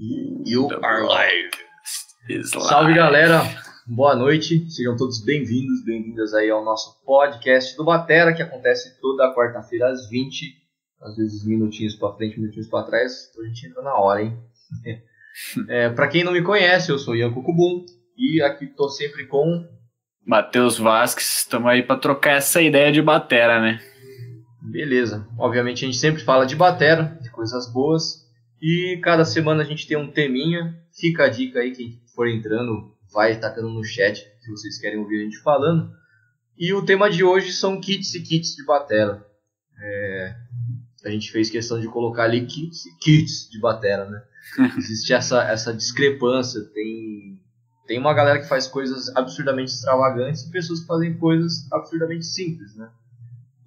You are live. Salve galera, boa noite, sejam todos bem-vindos, bem-vindas aí ao nosso podcast do Batera, que acontece toda quarta-feira às 20, às vezes minutinhos para frente, minutinhos para trás, então a gente entra na hora, hein? é, para quem não me conhece, eu sou Ian Cucubum e aqui tô sempre com Matheus Vasques, estamos aí para trocar essa ideia de batera, né? Beleza. Obviamente a gente sempre fala de batera, de coisas boas. E cada semana a gente tem um teminha. Fica a dica aí, quem for entrando, vai tacando no chat se vocês querem ouvir a gente falando. E o tema de hoje são kits e kits de batera. É, a gente fez questão de colocar ali kits e kits de batera, né? Existe essa, essa discrepância. Tem, tem uma galera que faz coisas absurdamente extravagantes e pessoas que fazem coisas absurdamente simples, né?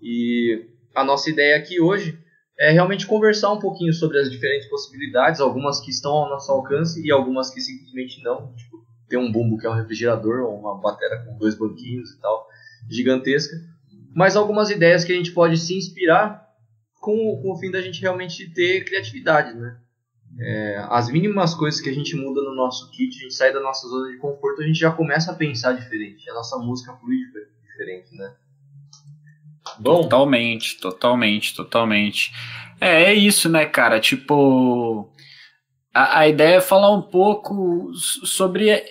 E a nossa ideia aqui hoje é realmente conversar um pouquinho sobre as diferentes possibilidades, algumas que estão ao nosso alcance e algumas que simplesmente não. Tipo, ter um bumbo que é um refrigerador ou uma bateria com dois banquinhos e tal, gigantesca. Mas algumas ideias que a gente pode se inspirar com, com o fim da gente realmente ter criatividade, né? É, as mínimas coisas que a gente muda no nosso kit, a gente sai da nossa zona de conforto, a gente já começa a pensar diferente, a nossa música flui diferente, né? Bom. Totalmente, totalmente, totalmente. É, é isso, né, cara? Tipo, a, a ideia é falar um pouco sobre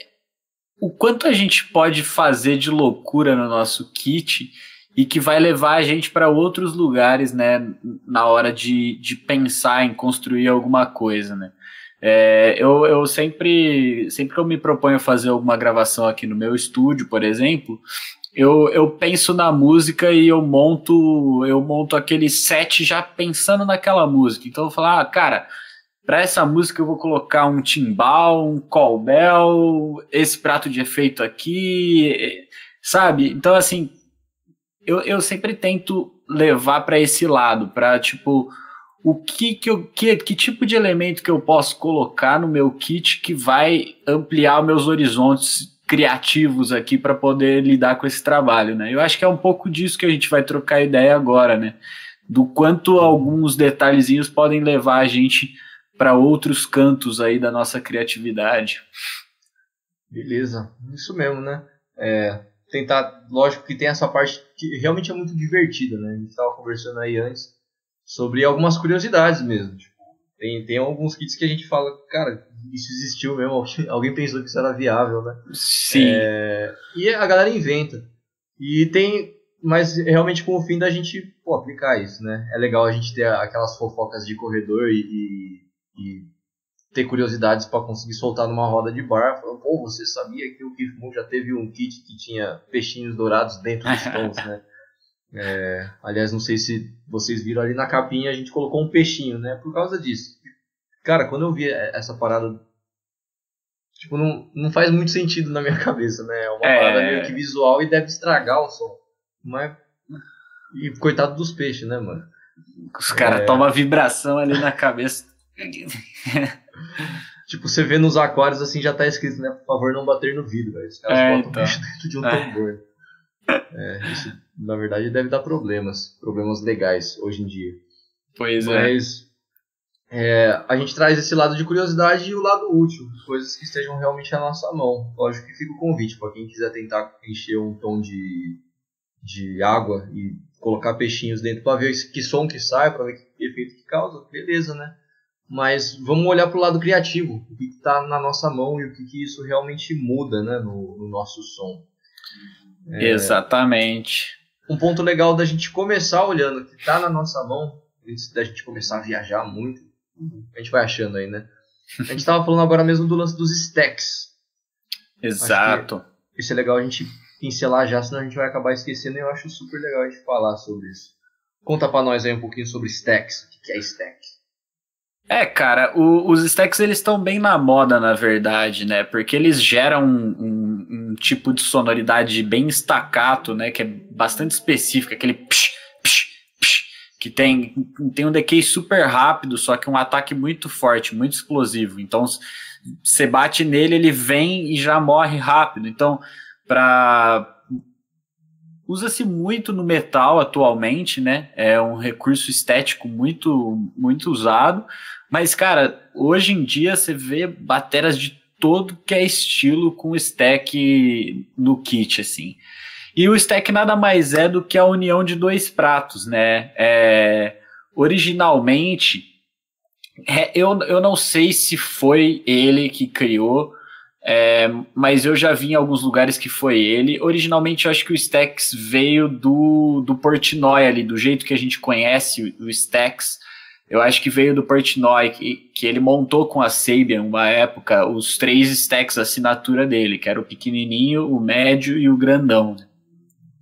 o quanto a gente pode fazer de loucura no nosso kit e que vai levar a gente para outros lugares, né, na hora de, de pensar em construir alguma coisa, né. É, eu, eu sempre, sempre que eu me proponho fazer alguma gravação aqui no meu estúdio, por exemplo, eu, eu penso na música e eu monto eu monto aquele set já pensando naquela música. Então eu vou falar, ah, cara, para essa música eu vou colocar um timbal, um cowbell, esse prato de efeito aqui, sabe? Então assim, eu, eu sempre tento levar para esse lado, para tipo o que que, eu, que que tipo de elemento que eu posso colocar no meu kit que vai ampliar meus horizontes criativos aqui para poder lidar com esse trabalho, né? Eu acho que é um pouco disso que a gente vai trocar ideia agora, né? Do quanto alguns detalhezinhos podem levar a gente para outros cantos aí da nossa criatividade. Beleza, isso mesmo, né? É, tentar, lógico que tem essa parte que realmente é muito divertida, né? A gente estava conversando aí antes sobre algumas curiosidades mesmo. Tem, tem alguns kits que a gente fala, cara, isso existiu mesmo, alguém pensou que isso era viável, né? Sim. É, e a galera inventa. E tem, mas realmente com o fim da gente pô, aplicar isso, né? É legal a gente ter aquelas fofocas de corredor e, e, e ter curiosidades para conseguir soltar numa roda de bar. Falando, pô, você sabia que o Keith Moon já teve um kit que tinha peixinhos dourados dentro dos tons, né? É, aliás, não sei se vocês viram ali na capinha, a gente colocou um peixinho, né? Por causa disso. Cara, quando eu vi essa parada, tipo, não, não faz muito sentido na minha cabeça, né? É uma é... parada meio que visual e deve estragar o som. Mas. E coitado dos peixes, né, mano? Os caras é... tomam vibração ali na cabeça. tipo, você vê nos aquários assim, já tá escrito, né? Por favor, não bater no vidro, velho. Os caras é, botam então. peixe dentro de um é. tambor. É, isso, na verdade, deve dar problemas. Problemas legais hoje em dia. Pois é. Mas, é, a gente traz esse lado de curiosidade e o lado útil, coisas que estejam realmente à nossa mão. Lógico que fica o convite para quem quiser tentar encher um tom de, de água e colocar peixinhos dentro para ver que som que sai, para ver que efeito que causa, beleza, né? Mas vamos olhar para o lado criativo, o que está na nossa mão e o que, que isso realmente muda né, no, no nosso som. É, Exatamente. Um ponto legal da gente começar olhando o que está na nossa mão, antes da gente começar a viajar muito, a gente vai achando aí, né? A gente estava falando agora mesmo do lance dos stacks. Exato. Isso é legal a gente pincelar já, senão a gente vai acabar esquecendo e eu acho super legal a gente falar sobre isso. Conta para nós aí um pouquinho sobre stacks. O que é stack? É, cara, o, os stacks eles estão bem na moda, na verdade, né? Porque eles geram um, um, um, tipo de sonoridade bem estacato, né? Que é bastante específica, aquele psh, que tem, tem um decay super rápido, só que um ataque muito forte, muito explosivo. Então, você bate nele, ele vem e já morre rápido. Então, para usa-se muito no metal atualmente, né? É um recurso estético muito, muito usado. Mas, cara, hoje em dia você vê bateras de todo que é estilo com stack no kit, assim. E o stack nada mais é do que a união de dois pratos, né? É, originalmente, é, eu, eu não sei se foi ele que criou, é, mas eu já vi em alguns lugares que foi ele. Originalmente, eu acho que o Stacks veio do, do Portnoy ali, do jeito que a gente conhece o Stacks. Eu acho que veio do Portnoy, que, que ele montou com a Sabian, uma época, os três stacks assinatura dele, que era o pequenininho, o médio e o grandão.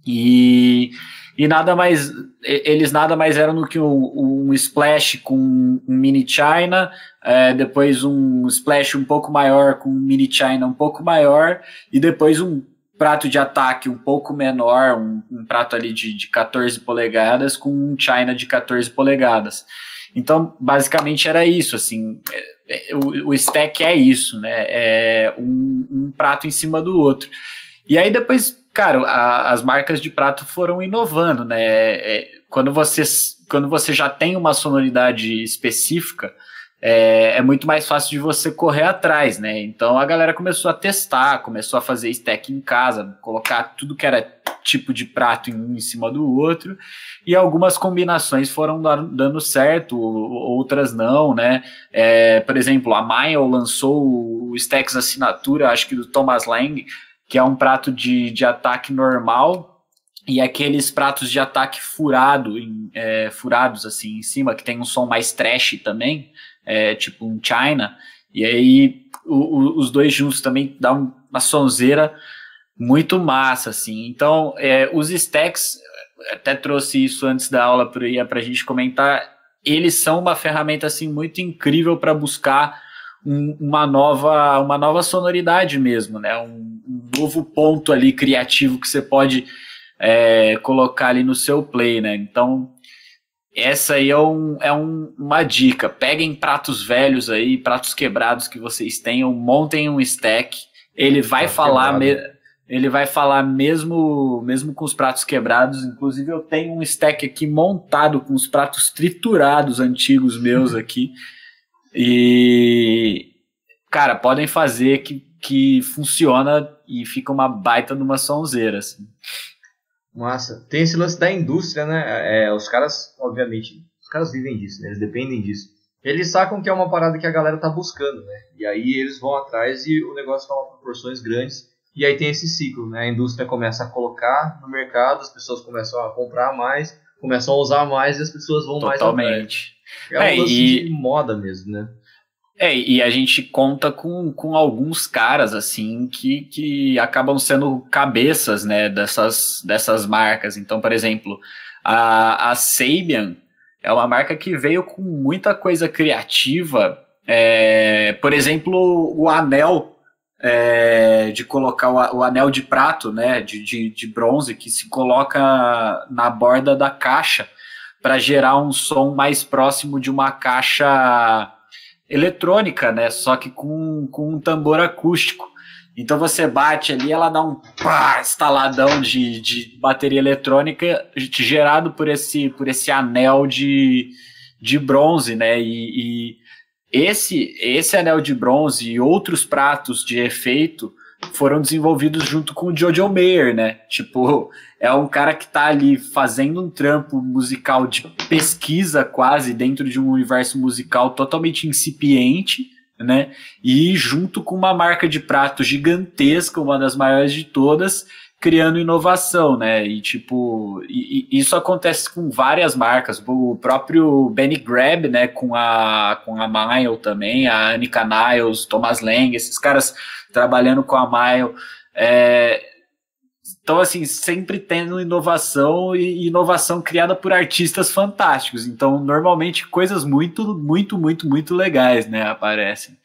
E e nada mais eles nada mais eram do que um, um splash com um mini China, é, depois um splash um pouco maior com um mini China um pouco maior e depois um prato de ataque um pouco menor, um, um prato ali de, de 14 polegadas com um China de 14 polegadas. Então, basicamente era isso, assim, é, é, o, o stack é isso, né? É um, um prato em cima do outro. E aí depois cara, a, as marcas de prato foram inovando, né? É, quando, você, quando você já tem uma sonoridade específica, é, é, muito mais fácil de você correr atrás, né? Então a galera começou a testar, começou a fazer stack em casa, colocar tudo que era tipo de prato em um em cima do outro, e algumas combinações foram dando certo, outras não, né? É, por exemplo, a Maio lançou o Stacks Assinatura, acho que do Thomas Lang, que é um prato de, de ataque normal e aqueles pratos de ataque furado, em, é, furados assim em cima, que tem um som mais trash também, é, tipo um China, e aí o, o, os dois juntos também dá uma sonzeira muito massa, assim. Então, é, os stacks, até trouxe isso antes da aula para a gente comentar, eles são uma ferramenta assim muito incrível para buscar um, uma nova uma nova sonoridade mesmo, né? Um, novo ponto ali criativo que você pode é, colocar ali no seu play, né? Então essa aí é, um, é um, uma dica. Peguem pratos velhos aí, pratos quebrados que vocês tenham, montem um stack. Ele vai falar me, ele vai falar mesmo mesmo com os pratos quebrados. Inclusive eu tenho um stack aqui montado com os pratos triturados antigos meus aqui. E, cara, podem fazer que, que funciona e fica uma baita numa sonzeira, assim. Massa. Tem esse lance da indústria, né? É, os caras, obviamente, os caras vivem disso, né? Eles dependem disso. Eles sacam que é uma parada que a galera tá buscando, né? E aí eles vão atrás e o negócio toma proporções grandes. E aí tem esse ciclo, né? A indústria começa a colocar no mercado, as pessoas começam a comprar mais, começam a usar mais e as pessoas vão Totalmente. mais Totalmente. É, é um e... de moda mesmo, né? É, e a gente conta com, com alguns caras, assim, que, que acabam sendo cabeças, né, dessas, dessas marcas. Então, por exemplo, a, a Sabian é uma marca que veio com muita coisa criativa. É, por exemplo, o anel, é, de colocar o, o, anel de prato, né, de, de, de bronze, que se coloca na borda da caixa para gerar um som mais próximo de uma caixa eletrônica, né? Só que com, com um tambor acústico. Então você bate ali, ela dá um pá, estaladão de, de bateria eletrônica gerado por esse, por esse anel de, de bronze, né? E, e esse, esse anel de bronze e outros pratos de efeito foram desenvolvidos junto com o Jojo Mayer, né? Tipo, é um cara que tá ali fazendo um trampo musical de pesquisa quase dentro de um universo musical totalmente incipiente, né? E junto com uma marca de prato gigantesca, uma das maiores de todas, criando inovação, né? E tipo, e, e isso acontece com várias marcas, o próprio Benny Grab, né, com a com a Mile também, a Anika Niles, Thomas Lang, esses caras trabalhando com a Mile, é, então, assim, sempre tendo inovação e inovação criada por artistas fantásticos. Então, normalmente, coisas muito, muito, muito, muito legais, né, aparecem.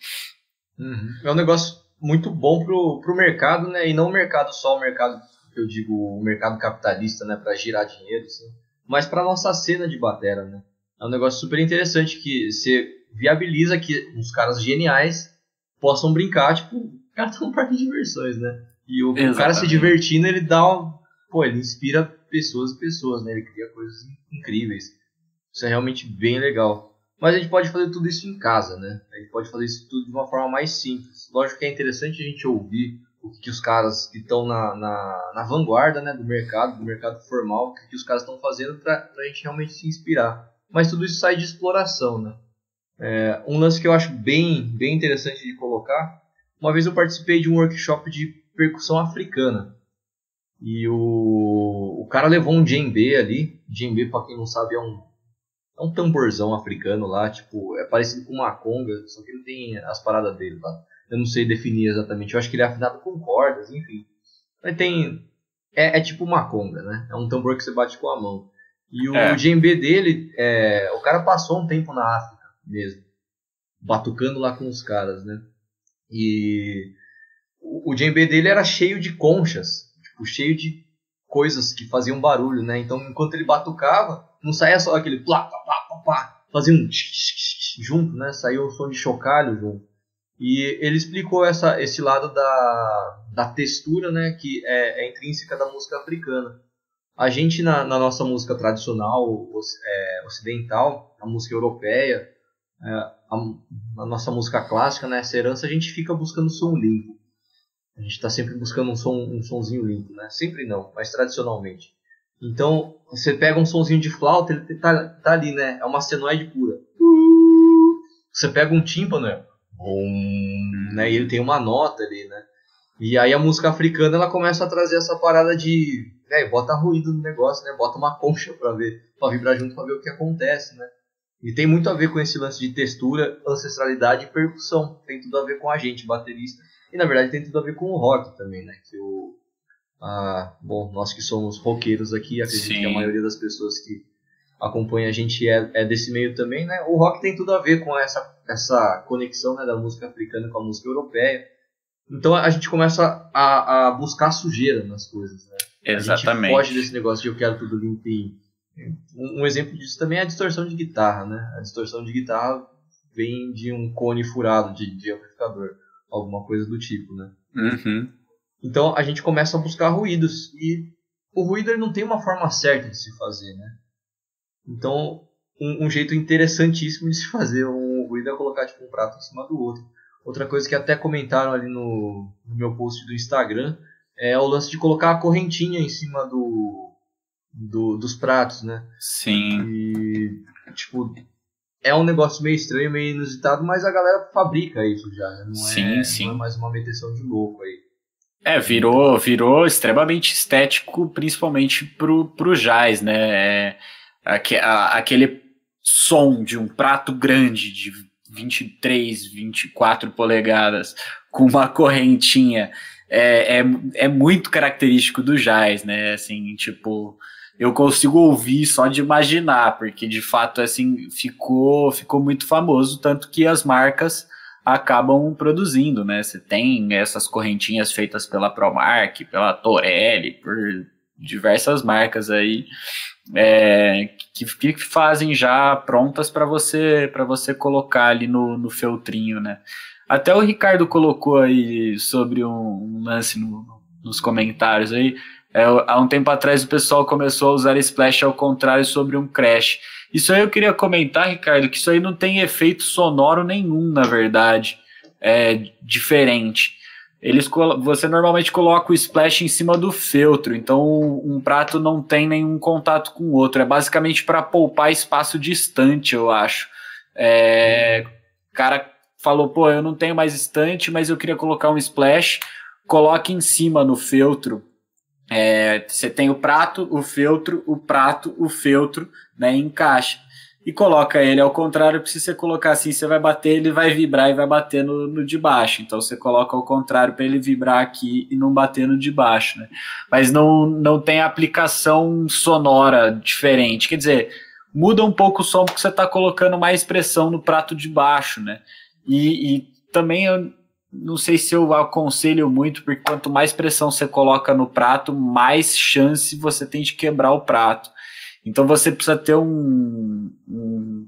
Uhum. É um negócio muito bom pro, pro mercado, né, e não o mercado só o mercado, eu digo, o mercado capitalista, né, para girar dinheiro, assim, mas para nossa cena de batera, né. É um negócio super interessante que você viabiliza que uns caras geniais possam brincar, tipo, cara tá um parque de diversões, né? E o, o, cara se divertindo, ele dá um, Pô, ele inspira pessoas e pessoas, né? Ele cria coisas incríveis. Isso é realmente bem legal. Mas a gente pode fazer tudo isso em casa, né? A gente pode fazer isso tudo de uma forma mais simples. Lógico que é interessante a gente ouvir o que os caras que estão na, na, na, vanguarda né, do mercado, do mercado formal, o que os caras estão fazendo para a gente realmente se inspirar. Mas tudo isso sai de exploração, né? É, um lance que eu acho bem, bem interessante de colocar, uma vez eu participei de um workshop de percussão africana. E o, o cara levou um djembe ali. Djembe, para quem não sabe, é um, é um tamborzão africano lá, tipo, é parecido com uma conga, só que ele tem as paradas dele lá eu não sei definir exatamente. Eu acho que ele é afinado com cordas, enfim. Mas tem. É, é tipo uma conga, né? É um tambor que você bate com a mão. E o é. djembe dele, é, o cara passou um tempo na África mesmo, batucando lá com os caras, né? E o, o djembe dele era cheio de conchas, tipo, cheio de coisas que faziam barulho, né? Então, enquanto ele batucava, não saía só aquele plá, plá, plá, plá, plá fazia um junto, né? Saiu o som de chocalho junto. E ele explicou essa, esse lado da, da textura, né, que é, é intrínseca da música africana. A gente, na, na nossa música tradicional é, ocidental, a música europeia, é, a, a, nossa música clássica, né, essa herança, a gente fica buscando som limpo. A gente está sempre buscando um, som, um sonzinho limpo, né? Sempre não, mas tradicionalmente. Então, você pega um sonzinho de flauta, ele tá, tá ali, né? É uma senoide pura. Você pega um tímpano, né? um, né? E ele tem uma nota ali, né? E aí a música africana ela começa a trazer essa parada de, velho, bota ruído no negócio, né? Bota uma concha para ver, para vibrar junto para ver o que acontece, né? E tem muito a ver com esse lance de textura, ancestralidade e percussão. Tem tudo a ver com a gente, baterista. E na verdade tem tudo a ver com o rock também, né? Que o ah, bom, nós que somos roqueiros aqui, acredito Sim. que a maioria das pessoas que acompanha a gente é, é, desse meio também, né? O rock tem tudo a ver com essa, essa conexão né, da música africana com a música europeia. Então a gente começa a, a buscar sujeira nas coisas, né? Exatamente. A gente foge desse negócio de eu quero tudo limpinho. Um, exemplo disso também é a distorção de guitarra, né? A distorção de guitarra vem de um cone furado de, de amplificador, alguma coisa do tipo, né? Uhum. Então a gente começa a buscar ruídos e o ruído ele não tem uma forma certa de se fazer, né? Então, um, um, jeito interessantíssimo de se fazer um ruído é colocar tipo, um prato em cima do outro. Outra coisa que até comentaram ali no, no meu post do Instagram é o lance de colocar a correntinha em cima do, do dos pratos, né? Sim. E, tipo, é um negócio meio estranho, meio inusitado, mas a galera fabrica isso já, né? Não sim, é, sim. Não é mais uma meteção de louco aí. É, virou, virou extremamente estético, principalmente pro, pro jazz, né? É, aquele som de um prato grande de 23, 24 polegadas com uma correntinha é, é, é muito característico do jazz, né? Assim, tipo, eu consigo ouvir só de imaginar, porque de fato assim ficou ficou muito famoso, tanto que as marcas acabam produzindo, né? Você tem essas correntinhas feitas pela Promark, pela Torelli, por diversas marcas aí é, que, que fazem já prontas para você para você colocar ali no, no feltrinho, né? Até o Ricardo colocou aí sobre um, um lance no, nos comentários aí. É, há um tempo atrás o pessoal começou a usar splash ao contrário sobre um crash. Isso aí eu queria comentar, Ricardo, que isso aí não tem efeito sonoro nenhum, na verdade, é diferente eles você normalmente coloca o splash em cima do feltro, então um prato não tem nenhum contato com o outro. É basicamente para poupar espaço distante, eu acho. É, cara falou, pô, eu não tenho mais estante, mas eu queria colocar um splash. Coloque em cima no feltro. É, você tem o prato, o feltro, o prato, o feltro, né? Encaixa e coloca ele ao contrário, porque se você colocar assim, você vai bater, ele vai vibrar e vai bater no, no de baixo. Então você coloca ao contrário para ele vibrar aqui e não bater no de baixo, né? Mas não, não tem aplicação sonora diferente. Quer dizer, muda um pouco o som porque você está colocando mais pressão no prato de baixo, né? E, e também eu não sei se eu aconselho muito, porque quanto mais pressão você coloca no prato, mais chance você tem de quebrar o prato. Então você precisa ter um, um,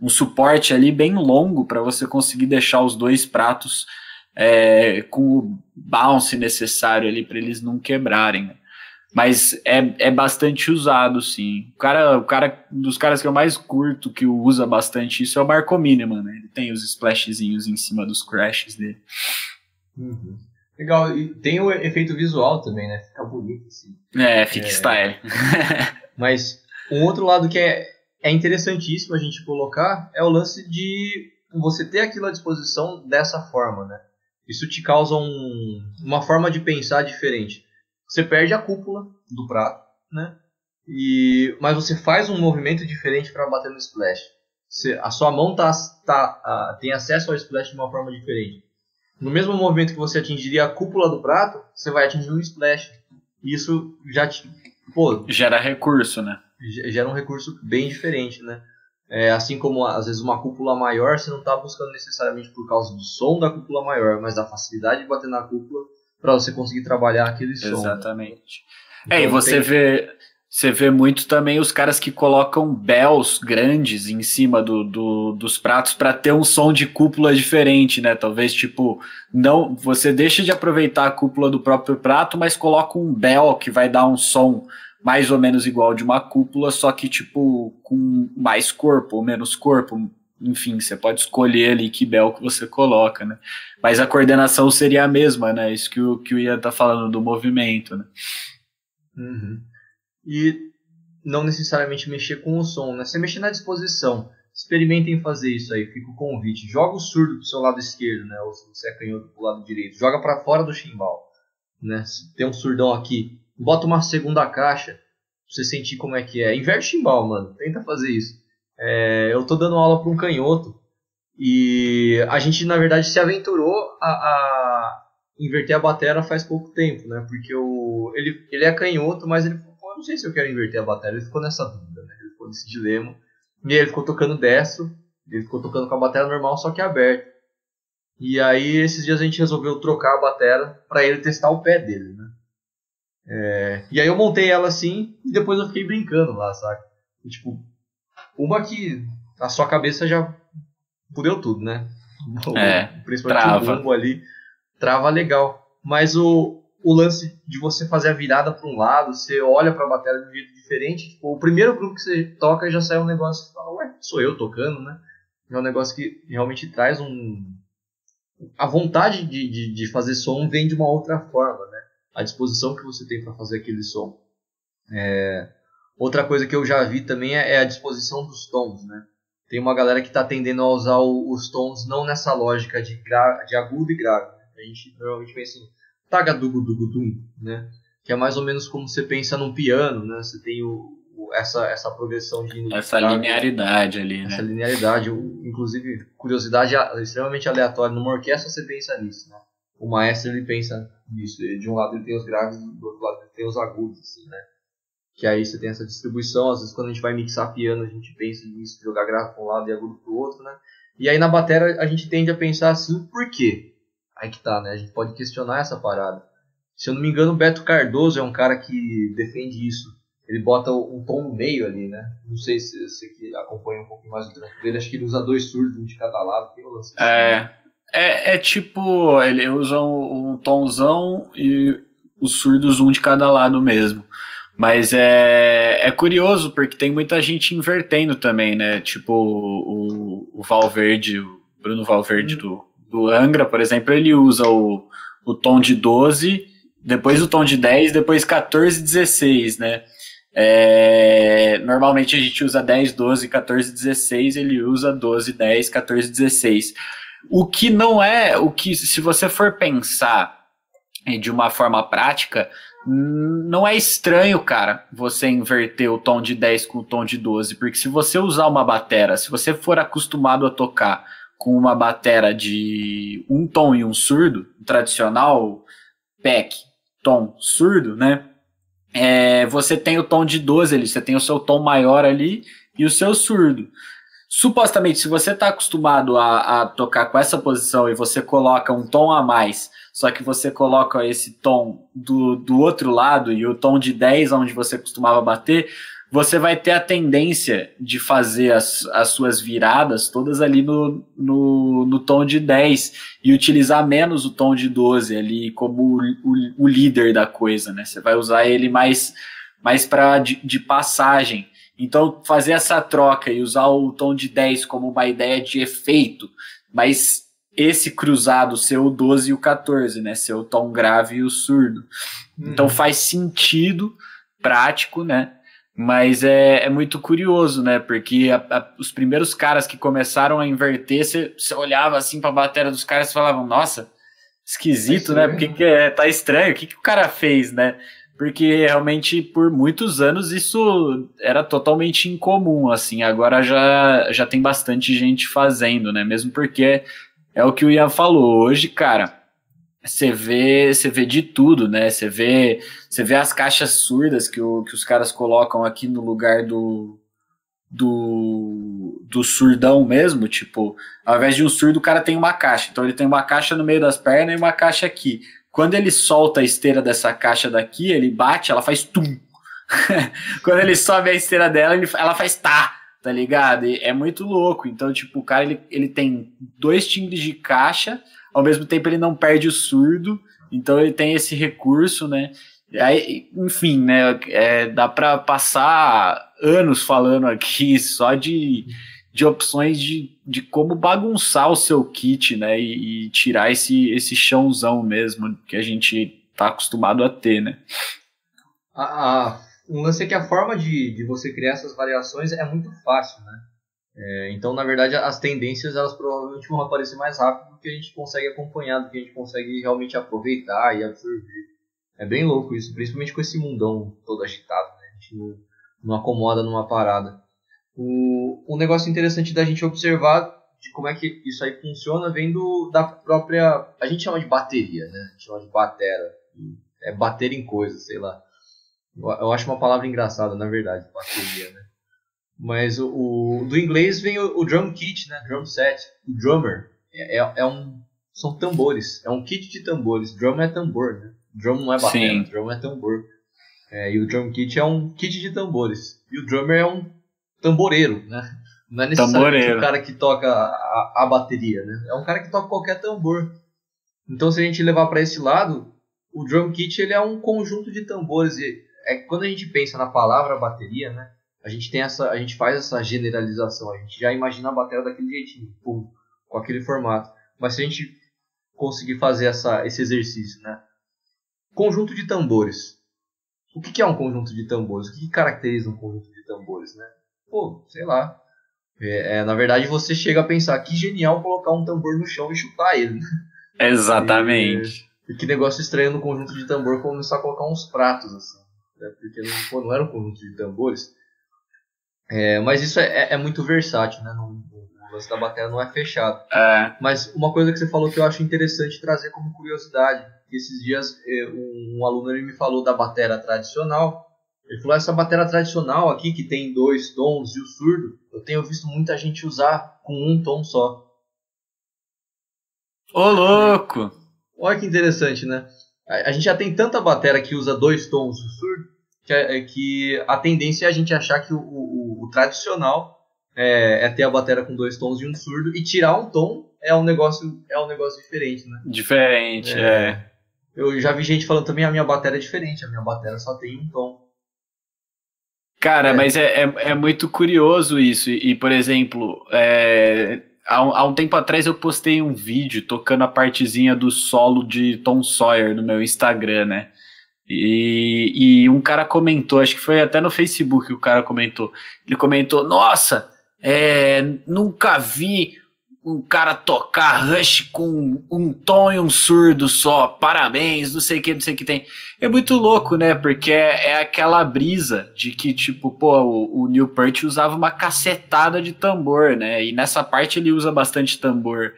um suporte ali bem longo para você conseguir deixar os dois pratos é, com o bounce necessário ali para eles não quebrarem. Mas é, é bastante usado, sim. O cara, o cara, dos caras que eu mais curto, que usa bastante isso, é o Marco Miniman, né? Ele tem os splashzinhos em cima dos crashes dele. Uhum. Legal, e tem o efeito visual também, né? Fica bonito assim. É, fica é... style. Mas um outro lado que é, é interessantíssimo a gente colocar é o lance de você ter aquilo à disposição dessa forma, né? Isso te causa um, uma forma de pensar diferente. Você perde a cúpula do prato, né? E, mas você faz um movimento diferente para bater no splash. Você, a sua mão tá, tá, tem acesso ao splash de uma forma diferente. No mesmo movimento que você atingiria a cúpula do prato, você vai atingir um splash. Isso já te, pô, gera recurso, né? Gera um recurso bem diferente, né? É, assim como às vezes uma cúpula maior, você não está buscando necessariamente por causa do som da cúpula maior, mas da facilidade de bater na cúpula para você conseguir trabalhar aquele som. Exatamente. Então, é, e você tem... vê você vê muito também os caras que colocam bells grandes em cima do, do dos pratos para ter um som de cúpula diferente, né? Talvez tipo, não, você deixa de aproveitar a cúpula do próprio prato, mas coloca um bell que vai dar um som mais ou menos igual de uma cúpula, só que tipo com mais corpo ou menos corpo. Enfim, você pode escolher ali que bel que você coloca, né? Mas a coordenação seria a mesma, né? Isso que o, que o Ian tá falando do movimento, né? Uhum. E não necessariamente mexer com o som, né? Você mexer na disposição. Experimentem fazer isso aí, fica o convite. Joga o surdo pro seu lado esquerdo, né? Ou se você é canhoto pro lado direito. Joga para fora do chimbal, né? Tem um surdão aqui, bota uma segunda caixa pra você sentir como é que é. Inverte chimbal, mano. Tenta fazer isso. É, eu tô dando aula para um canhoto e a gente, na verdade, se aventurou a, a inverter a bateria faz pouco tempo, né? Porque o, ele, ele é canhoto, mas ele falou, não sei se eu quero inverter a bateria. Ele ficou nessa dúvida, né? Ele ficou nesse dilema. E ele ficou tocando destro, ele ficou tocando com a bateria normal, só que aberta. E aí, esses dias a gente resolveu trocar a bateria para ele testar o pé dele, né? É, e aí eu montei ela assim e depois eu fiquei brincando lá, sabe? E, tipo, uma que a sua cabeça já fudeu tudo, né? É, Principalmente trava. o bumbo ali, trava legal. Mas o, o lance de você fazer a virada para um lado, você olha para a bateria de um jeito diferente, tipo, o primeiro grupo que você toca já sai um negócio que fala, ué, sou eu tocando, né? É um negócio que realmente traz um. A vontade de, de, de fazer som vem de uma outra forma, né? a disposição que você tem para fazer aquele som. É, outra coisa que eu já vi também é, é a disposição dos tons, né? Tem uma galera que está tendendo a usar o, os tons não nessa lógica de, gra, de agudo e grave. A gente normalmente pensa em taga dugu dugu dum, né? Que é mais ou menos como você pensa num piano, né? Você tem o, o essa essa progressão de essa grave, linearidade ali, essa né? Essa linearidade, inclusive curiosidade extremamente aleatória numa orquestra você pensa nisso, né? o maestro ele pensa nisso. De um lado ele tem os graves, do outro lado ele tem os agudos, assim, né? Que aí você tem essa distribuição. Às vezes quando a gente vai mixar piano, a gente pensa nisso, jogar grave para um lado e agudo para o outro, né? E aí na bateria a gente tende a pensar assim, por quê? Aí que tá, né? A gente pode questionar essa parada. Se eu não me engano, o Beto Cardoso é um cara que defende isso. Ele bota um tom no meio ali, né? Não sei se você que acompanha um pouquinho mais o trampo dele. Acho que ele usa dois surdos, um de cada lado. Tem um é, é, é tipo, ele usa um, um tomzão e os surdos um de cada lado mesmo. Mas é, é curioso, porque tem muita gente invertendo também, né? Tipo o, o Valverde, o Bruno Valverde hum. do, do Angra, por exemplo, ele usa o, o tom de 12, depois o tom de 10, depois 14 16, né? É, normalmente a gente usa 10, 12, 14, 16, ele usa 12, 10, 14, 16. O que não é, o que se você for pensar de uma forma prática, não é estranho, cara, você inverter o tom de 10 com o tom de 12, porque se você usar uma batera, se você for acostumado a tocar com uma batera de um tom e um surdo, tradicional PEC, tom surdo, né? É, você tem o tom de 12 ali, você tem o seu tom maior ali e o seu surdo supostamente, se você está acostumado a, a, tocar com essa posição e você coloca um tom a mais, só que você coloca esse tom do, do outro lado e o tom de 10, onde você costumava bater, você vai ter a tendência de fazer as, as suas viradas todas ali no, no, no tom de 10 e utilizar menos o tom de 12 ali como o, o, o líder da coisa, né? Você vai usar ele mais, mais para de, de passagem. Então, fazer essa troca e usar o tom de 10 como uma ideia de efeito, mas esse cruzado ser o 12 e o 14, né? Ser o tom grave e o surdo. Então, uhum. Então faz sentido prático, né? Mas é, é muito curioso, né? Porque a, a, os primeiros caras que começaram a inverter, você, olhava assim para a bateria dos caras e falavam, nossa, esquisito, né? Porque que é, tá estranho, o que, que o cara fez, né? Porque realmente por muitos anos isso era totalmente incomum, assim. Agora já, já tem bastante gente fazendo, né? Mesmo porque é o que o Ian falou. Hoje, cara, você vê, você vê de tudo, né? Você vê, você vê as caixas surdas que, o, que os caras colocam aqui no lugar do, do, do surdão mesmo, tipo, ao invés de um surdo, o cara tem uma caixa. Então ele tem uma caixa no meio das pernas e uma caixa aqui. Quando ele solta a esteira dessa caixa daqui, ele bate, ela faz tum. Quando ele sobe a esteira dela, ele, ela faz tá, tá ligado? E é muito louco. Então, tipo, o cara ele, ele tem dois timbres de caixa ao mesmo tempo ele não perde o surdo, então ele tem esse recurso, né? Aí, enfim, né? É, dá para passar anos falando aqui só de, de opções de, de como bagunçar o seu kit, né? E, e tirar esse, esse chãozão mesmo que a gente tá acostumado a ter, né? A, a, um lance é que a forma de, de você criar essas variações é muito fácil, né? É, então, na verdade, as tendências elas provavelmente vão aparecer mais rápido do que a gente consegue acompanhar, do que a gente consegue realmente aproveitar e absorver. É bem louco isso, principalmente com esse mundão todo agitado, né? A gente não, não acomoda numa parada. O, um negócio interessante da gente observar de como é que isso aí funciona vem do, da própria. A gente chama de bateria, né? A gente chama de batera. É bater em coisas, sei lá. Eu, acho uma palavra engraçada, na verdade, bateria, né? Mas o, o, do inglês vem o, o, drum kit, né? Drum set. O drummer é, é, é, um são tambores, é um kit de tambores. Drum é tambor, né? Drum não é bateria, drum é tambor. É, e o drum kit é um kit de tambores. E o drummer é um tamboreiro, né? Não é necessariamente o cara que toca a, a, bateria, né? É um cara que toca qualquer tambor. Então, se a gente levar para esse lado, o drum kit ele é um conjunto de tambores. E é quando a gente pensa na palavra bateria, né? a gente tem essa, a gente faz essa generalização, a gente já imagina a bateria daquele jeitinho, pum, com aquele formato. Mas se a gente conseguir fazer essa, esse exercício, né? Conjunto de tambores. O que, que é um conjunto de tambores? O que, que, caracteriza um conjunto de tambores, né? Pô, sei lá. É, é, na verdade, você chega a pensar que genial colocar um tambor no chão e chutar ele. Né? Exatamente. E, e, que negócio estranho no conjunto de tambor começar a colocar uns pratos assim. Né? Porque não, pô, não era um conjunto de tambores. É, mas isso é, é, é, muito versátil, né? No, o lance da bateria não é fechado. É. Mas uma coisa que você falou que eu acho interessante trazer como curiosidade, que esses dias é, um, um aluno me falou da bateria tradicional. Ele falou, essa bateria tradicional aqui, que tem dois tons e o surdo, eu tenho visto muita gente usar com um tom só. Ô, louco! Olha que interessante, né? A, a gente já tem tanta bateria que usa dois tons e o surdo, que, é, que a tendência é a gente achar que o, o, o tradicional é, é, ter a bateria com dois tons e um surdo e tirar um tom é um negócio é um negócio diferente, né? Diferente, é. é. Eu já vi gente falando também a minha bateria é diferente, a minha bateria só tem um tom. Cara, é. mas é, é, é, muito curioso isso. E, por exemplo, é, há, um, há, um, tempo atrás eu postei um vídeo tocando a partezinha do solo de Tom Sawyer no meu Instagram, né? E, e, um cara comentou, acho que foi até no Facebook o cara comentou. Ele comentou: Nossa, é, nunca vi um cara tocar Rush com um tom e um surdo só. Parabéns, não sei o que, não sei o que tem. É muito louco, né? Porque é, é aquela brisa de que, tipo, pô, o, o usava uma cacetada de tambor, né? E nessa parte ele usa bastante tambor.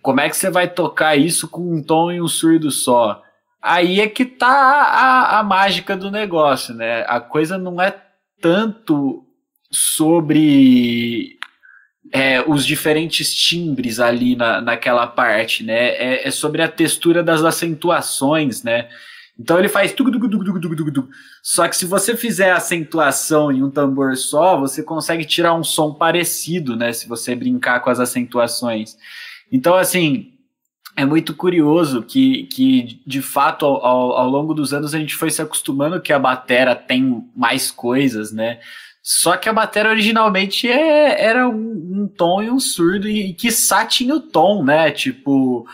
Como é que você vai tocar isso com um tom e um surdo só? Aí é que tá a, a mágica do negócio, né? A coisa não é tanto sobre é, os diferentes timbres ali na, naquela parte, né? É, é, sobre a textura das acentuações, né? Então ele faz tudo, tudo, tudo, tudo, Só que se você fizer acentuação em um tambor só, você consegue tirar um som parecido, né? Se você brincar com as acentuações. Então, assim, é muito curioso que, que de fato, ao, ao, longo dos anos, a gente foi se acostumando que a batera tem mais coisas, né? Só que a bateria originalmente é, era um, um, tom e um surdo, e, e que tinha o tom, né? Tipo,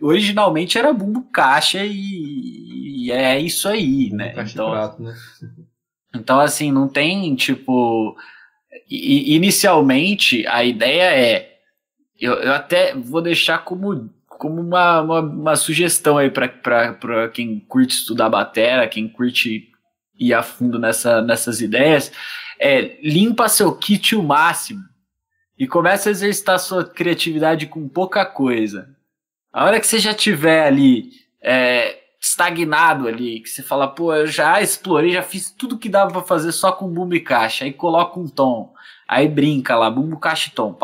originalmente era bumbo caixa e, e é isso aí, bumbo né? Então, prato, né? então, assim, não tem, tipo. I, inicialmente, a ideia é. Eu, eu até vou deixar como como uma, uma, uma sugestão aí para quem curte estudar bateria, quem curte ir a fundo nessa, nessas ideias, é limpa seu kit o máximo e começa a exercitar sua criatividade com pouca coisa. A hora que você já tiver ali é, estagnado ali, que você fala, pô, eu já explorei, já fiz tudo que dava para fazer só com bumbo e caixa, aí coloca um tom, aí brinca lá, bumbo, caixa e tom,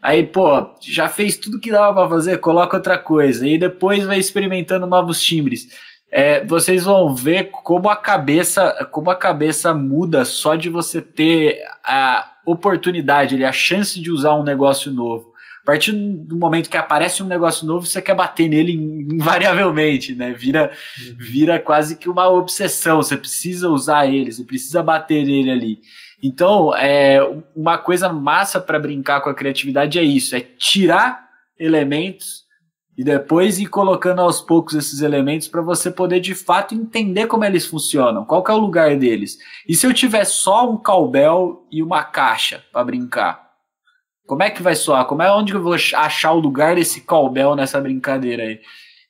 Aí, pô, já fez tudo que dava para fazer, coloca outra coisa. E depois vai experimentando novos timbres. É, vocês vão ver como a cabeça, como a cabeça muda só de você ter a oportunidade, a chance de usar um negócio novo. A partir do momento que aparece um negócio novo, você quer bater nele invariavelmente, né? Vira, vira quase que uma obsessão. Você precisa usar ele, você precisa bater nele ali. Então, é, uma coisa massa para brincar com a criatividade é isso: é tirar elementos e depois ir colocando aos poucos esses elementos para você poder de fato entender como eles funcionam, qual é o lugar deles. E se eu tiver só um cowbell e uma caixa para brincar? Como é que vai soar? Como é onde eu vou achar o lugar desse cowbell nessa brincadeira aí?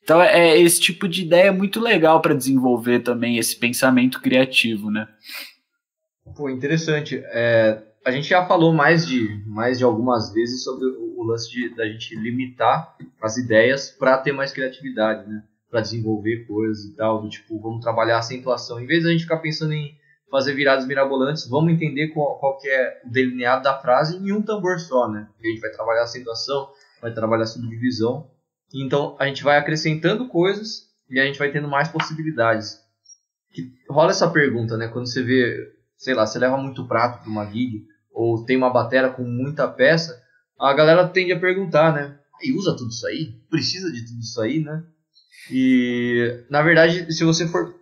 Então é, é esse tipo de ideia é muito legal para desenvolver também esse pensamento criativo, né? Pô, interessante. É, a gente já falou mais de, mais de algumas vezes sobre o, o lance de, da gente limitar as ideias para ter mais criatividade, né? Para desenvolver coisas e tal, do tipo, vamos trabalhar a acentuação. Em vez de a gente ficar pensando em fazer viradas mirabolantes, vamos entender qual, qual que é o delineado da frase em um tambor só, né? A gente vai trabalhar a acentuação, vai trabalhar a subdivisão. Então a gente vai acrescentando coisas e a gente vai tendo mais possibilidades. Que rola essa pergunta, né? Quando você vê sei lá, você leva muito prato para uma gig, ou tem uma batera com muita peça, a galera tende a perguntar, né? E usa tudo isso aí? Precisa de tudo isso aí, né? E, na verdade, se você for,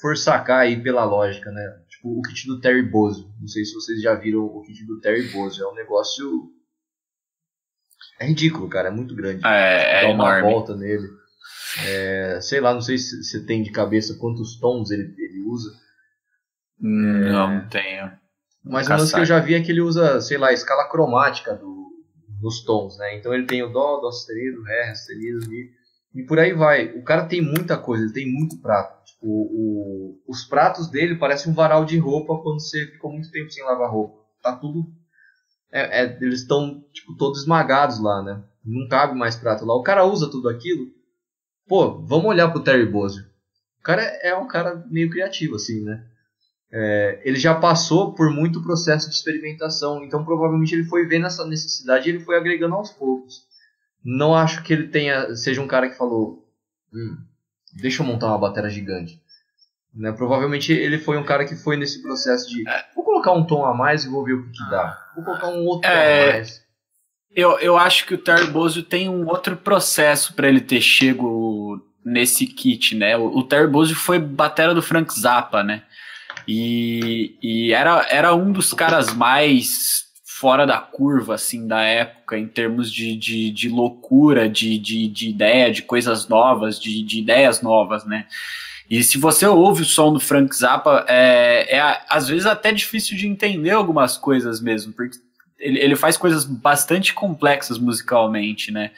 for sacar aí pela lógica, né? Tipo, o kit do Terry Bozo. Não sei se vocês já viram o kit do Terry Bozo. É um negócio... É ridículo, cara. É muito grande. É, é Dá uma enorme. volta nele. É, sei lá, não sei se você tem de cabeça quantos tons ele, ele usa. Não é, tenho. Mas o lance que eu já vi é que ele usa, sei lá, a escala cromática do, dos tons, né? Então ele tem o Dó, Dó sustenido, Ré, sustenido, Mi, e por aí vai. O cara tem muita coisa, ele tem muito prato. Tipo, o, os pratos dele parecem um varal de roupa quando você ficou muito tempo sem lavar roupa. Tá tudo. É, é, eles estão tipo, todos esmagados lá, né? Não cabe mais prato lá. O cara usa tudo aquilo. Pô, vamos olhar pro Terry Bozzio. O cara é, é um cara meio criativo, assim, né? É, ele já passou por muito processo de experimentação, então provavelmente ele foi vendo essa necessidade e ele foi agregando aos poucos. Não acho que ele tenha seja um cara que falou, hum, deixa eu montar uma bateria gigante. Né? Provavelmente ele foi um cara que foi nesse processo de é. vou colocar um tom a mais e vou ver o que, que dá. Vou colocar um outro é, a mais. Eu, eu acho que o Terboso tem um outro processo para ele ter chego nesse kit, né? O, o Terboso foi batera do Frank Zappa, né? E, e era, era um dos caras mais fora da curva, assim, da época, em termos de, de, de loucura, de, de, de ideia, de coisas novas, de, de ideias novas, né? E se você ouve o som do Frank Zappa, é, é às vezes até difícil de entender algumas coisas mesmo, porque ele, ele faz coisas bastante complexas musicalmente, né?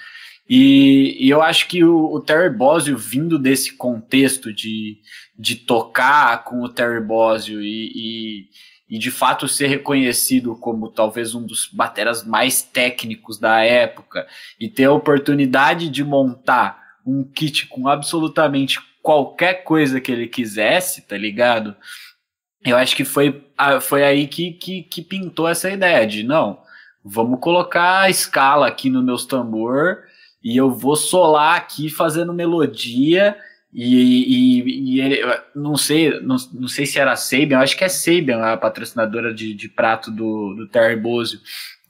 E, e eu acho que o, o Terry Bozzio, vindo desse contexto de, de tocar com o Terry Bozzio e, e, e, de fato ser reconhecido como talvez um dos bateras mais técnicos da época e ter a oportunidade de montar um kit com absolutamente qualquer coisa que ele quisesse, tá ligado? Eu acho que foi, foi aí que, que, que pintou essa ideia de não, vamos colocar a escala aqui no meus tambor e eu vou solar aqui fazendo melodia E, e, e ele, não sei, não, não sei se era a Sabian, acho que é Sabian, a patrocinadora de, de prato do, do Terry Bozio.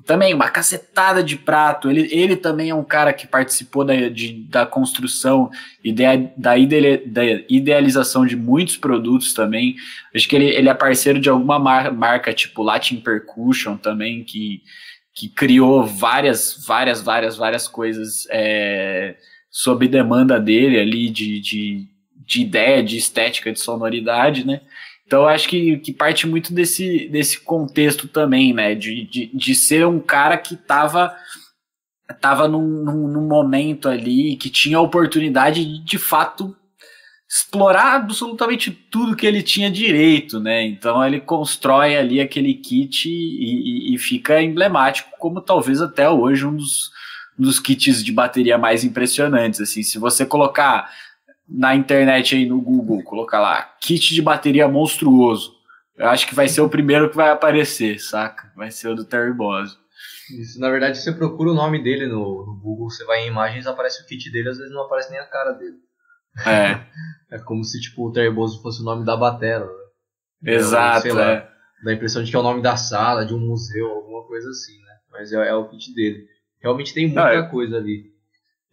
Também uma cacetada de prato. Ele, ele também é um cara que participou da, de, da construção e da, da, idealização de muitos produtos também. Acho que ele, ele é parceiro de alguma mar, marca, tipo Latin Percussion também, que, que criou várias, várias, várias, várias coisas é, sob demanda dele ali de, de, de ideia, de estética, de sonoridade, né? Então, acho que, que parte muito desse, desse contexto também, né? De, de, de ser um cara que estava tava num, num, num, momento ali que tinha a oportunidade de, de fato, explorar absolutamente tudo que ele tinha direito, né? Então, ele constrói ali aquele kit e, e, e fica emblemático, como talvez até hoje um dos, dos kits de bateria mais impressionantes. Assim, se você colocar na internet aí no Google, colocar lá, kit de bateria monstruoso. Eu acho que vai ser o primeiro que vai aparecer, saca? Vai ser o do Terry Boss. Isso, na verdade, você procura o nome dele no, no, Google, você vai em imagens, aparece o kit dele, às vezes não aparece nem a cara dele. É. é como se tipo o Terry Bozo fosse o nome da batera. Né? Exato, então, é. Dá a impressão de que é o nome da sala, de um museu, alguma coisa assim, né? Mas é, é o kit dele. Realmente tem muita não, é... coisa ali.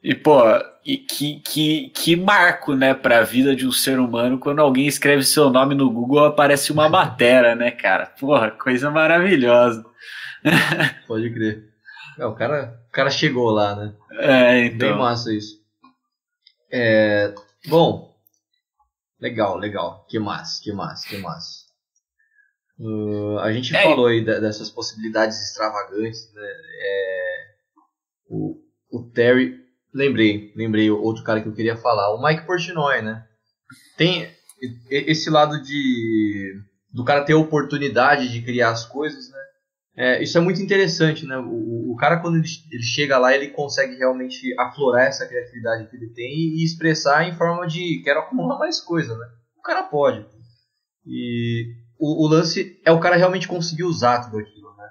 E, pô, e que, que, que marco, né, pra vida de um ser humano quando alguém escreve seu nome no Google aparece uma batera, né, cara? Porra, coisa maravilhosa. Pode crer. É, o, cara, o cara chegou lá, né? É, então. Bem massa isso. É, bom, legal, legal. Que massa, que massa, que massa. Uh, a gente é, falou aí dessas possibilidades extravagantes, né? É, o, o Terry Lembrei, lembrei outro cara que eu queria falar, o Mike Portnoy, né? Tem esse lado de do cara ter oportunidade de criar as coisas, né? É, isso é muito interessante, né? O, o cara quando ele, ele, chega lá, ele consegue realmente aflorar essa criatividade que ele tem e expressar em forma de quero acumular mais coisa, né? O cara pode. E o, o lance é o cara realmente conseguir usar tudo aquilo, né?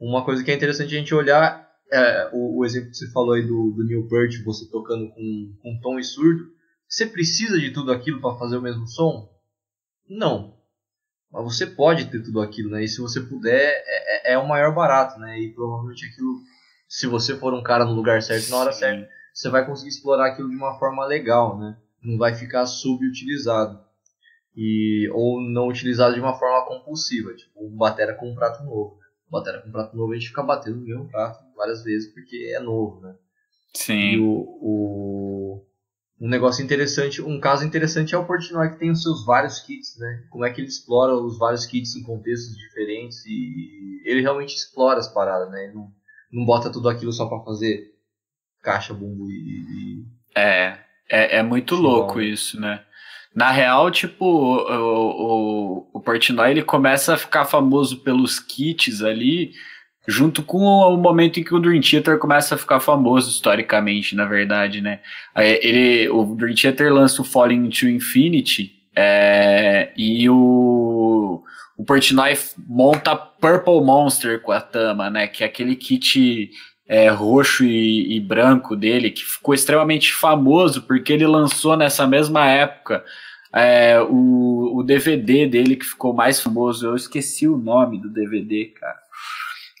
Uma coisa que é interessante a gente olhar é, o, o, exemplo que você falou aí do, do Neil Peart, você tocando com, com tom e surdo, você precisa de tudo aquilo para fazer o mesmo som? Não. Mas você pode ter tudo aquilo, né? E se você puder, é, é, é o maior barato, né? E provavelmente aquilo, se você for um cara no lugar certo, na hora certa, você vai conseguir explorar aquilo de uma forma legal, né? Não vai ficar subutilizado. E, ou não utilizado de uma forma compulsiva, tipo um batera com um prato novo batera com um prato novo, a gente fica batendo no mesmo prato várias vezes porque é novo, né? Sim. E o, o, um negócio interessante, um caso interessante é o Portnoy que tem os seus vários kits, né? Como é que ele explora os vários kits em contextos diferentes e ele realmente explora as paradas, né? Ele não, não bota tudo aquilo só para fazer caixa, bumbo e, e... É, é, é muito Sim, louco bom. isso, né? Na real, tipo, o, o, o Portnoy ele começa a ficar famoso pelos kits ali, junto com o momento em que o Dream Theater começa a ficar famoso historicamente, na verdade, né? Ele, o Dream Theater lança o Falling into Infinity é, e o, o Portnoy monta Purple Monster com a Tama, né? Que é aquele kit é, roxo e, e, branco dele, que ficou extremamente famoso porque ele lançou nessa mesma época é, o, o DVD dele que ficou mais famoso. Eu esqueci o nome do DVD, cara.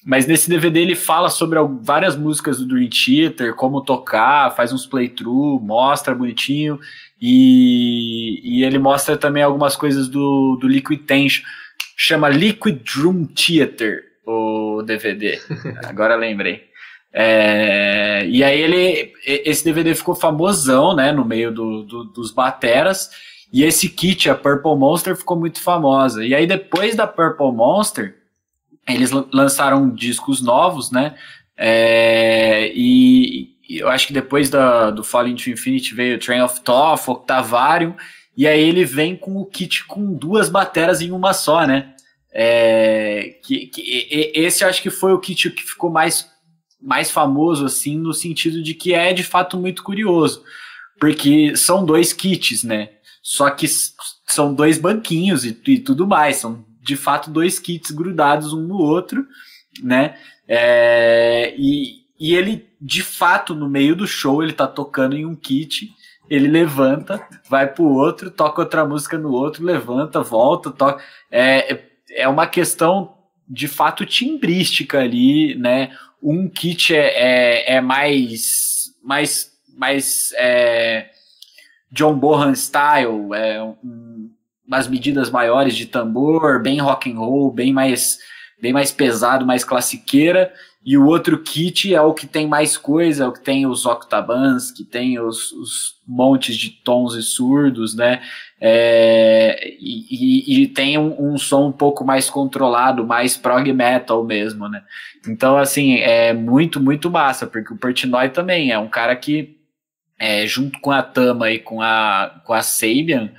Mas nesse DVD ele fala sobre várias músicas do Dream Theater, como tocar, faz uns playthrough, mostra bonitinho. E, e ele mostra também algumas coisas do, do Liquid Tension. Chama Liquid Drum Theater, o DVD. Agora lembrei. É, e aí ele, esse DVD ficou famosão, né, no meio do, do, dos bateras, e esse kit, a Purple Monster, ficou muito famosa. E aí depois da Purple Monster, eles lançaram discos novos, né, é, e, e, eu acho que depois da, do Falling to Infinity veio Train of Thought, Octavarium, e aí ele vem com o kit com duas bateras em uma só, né, é, que, que, esse eu acho que foi o kit que ficou mais mais famoso assim no sentido de que é de fato muito curioso, porque são dois kits, né? Só que são dois banquinhos e, e tudo mais, são de fato dois kits grudados um no outro, né? É, e, e ele de fato no meio do show ele tá tocando em um kit ele levanta, vai pro outro, toca outra música no outro, levanta, volta, toca. É, é uma questão de fato timbrística ali, né? Um kit é, é, é mais, mais, mais é, John Bohan style, é um, umas medidas maiores de tambor, bem rock and roll, bem mais, bem mais pesado, mais classiqueira. E o outro kit é o que tem mais coisa, é o que tem os octabans, que tem os, os montes de tons e surdos, né? É, e, e, e, tem um, um, som um pouco mais controlado, mais prog metal mesmo, né? Então, assim, é muito, muito massa, porque o Portnoy também é um cara que, é, junto com a Tama e com a, com a Sabian,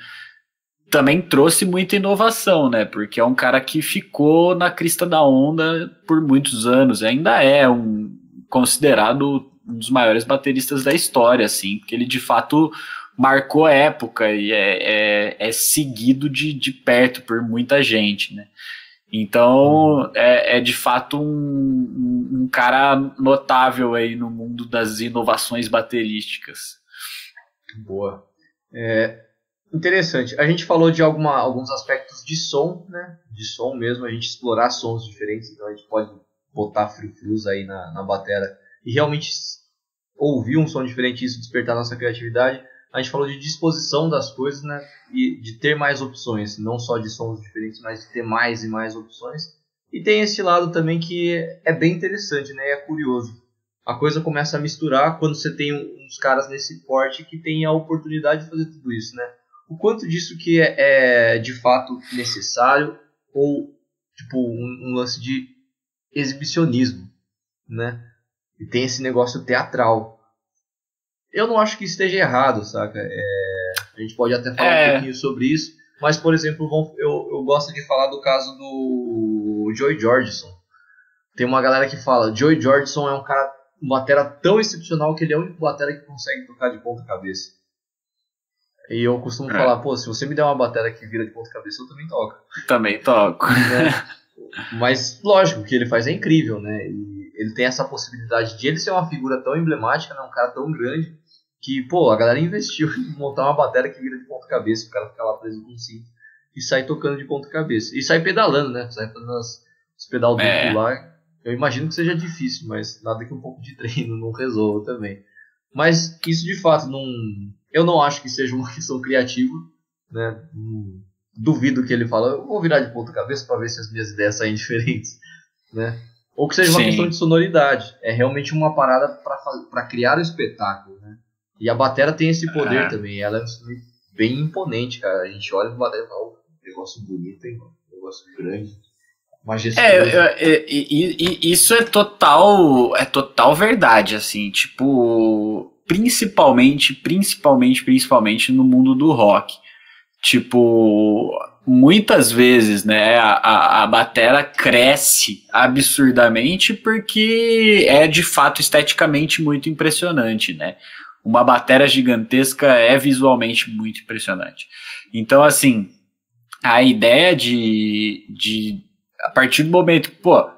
também trouxe muita inovação, né? Porque é um cara que ficou na crista da onda por muitos anos, ainda é um considerado um dos maiores bateristas da história, assim, porque ele de fato marcou época e é, é, é seguido de, de perto por muita gente, né? Então é, é de fato um, um, cara notável aí no mundo das inovações baterísticas. Boa. É, Interessante. A gente falou de alguma, alguns aspectos de som, né? De som mesmo, a gente explorar sons diferentes, então a gente pode botar free-flus aí na, na batera e realmente ouvir um som diferente isso despertar nossa criatividade. A gente falou de disposição das coisas, né? E de ter mais opções, não só de sons diferentes, mas de ter mais e mais opções. E tem esse lado também que é bem interessante, né? É curioso. A coisa começa a misturar quando você tem uns caras nesse porte que tem a oportunidade de fazer tudo isso, né? O quanto disso que é, é de fato necessário ou tipo um, um, lance de exibicionismo, né? E tem esse negócio teatral. Eu não acho que esteja errado, saca? É, a gente pode até falar é. um pouquinho sobre isso, mas por exemplo, eu, eu gosto de falar do caso do Joy Jordison. Tem uma galera que fala, Joy Jordison é um cara, um batera tão excepcional que ele é o único batera que consegue tocar de ponta cabeça. E eu costumo é. falar, pô, se você me der uma bateria que vira de ponta cabeça, eu também toco. Também toco. Né? Mas, lógico, o que ele faz é incrível, né? E ele tem essa possibilidade de ele ser uma figura tão emblemática, né? um cara tão grande, que, pô, a galera investiu em montar uma bateria que vira de ponta cabeça, o cara fica lá preso com um cinto e sai tocando de ponta cabeça. E sai pedalando, né? Sai fazendo as, os pedal duplo é. lá. Eu imagino que seja difícil, mas nada que um pouco de treino não resolva também. Mas isso de fato não eu não acho que seja uma questão criativa, né? Duvido que ele fala, eu vou virar de ponta cabeça para ver se as minhas ideias saem diferentes, né? Ou que seja uma Sim. questão de sonoridade. É realmente uma parada para criar o espetáculo, né? E a batera tem esse poder também. Ela é bem imponente, cara. A gente olha pro batera e fala, oh, negócio bonito, hein, mano? Negócio grande. Majestoso. É, é, é, isso é total, é total verdade, assim, tipo, principalmente, principalmente, principalmente no mundo do rock. Tipo, muitas vezes, né, a, a, a batera cresce absurdamente porque é de fato esteticamente muito impressionante, né? Uma batera gigantesca é visualmente muito impressionante. Então, assim, a ideia de, de a partir do momento, pô,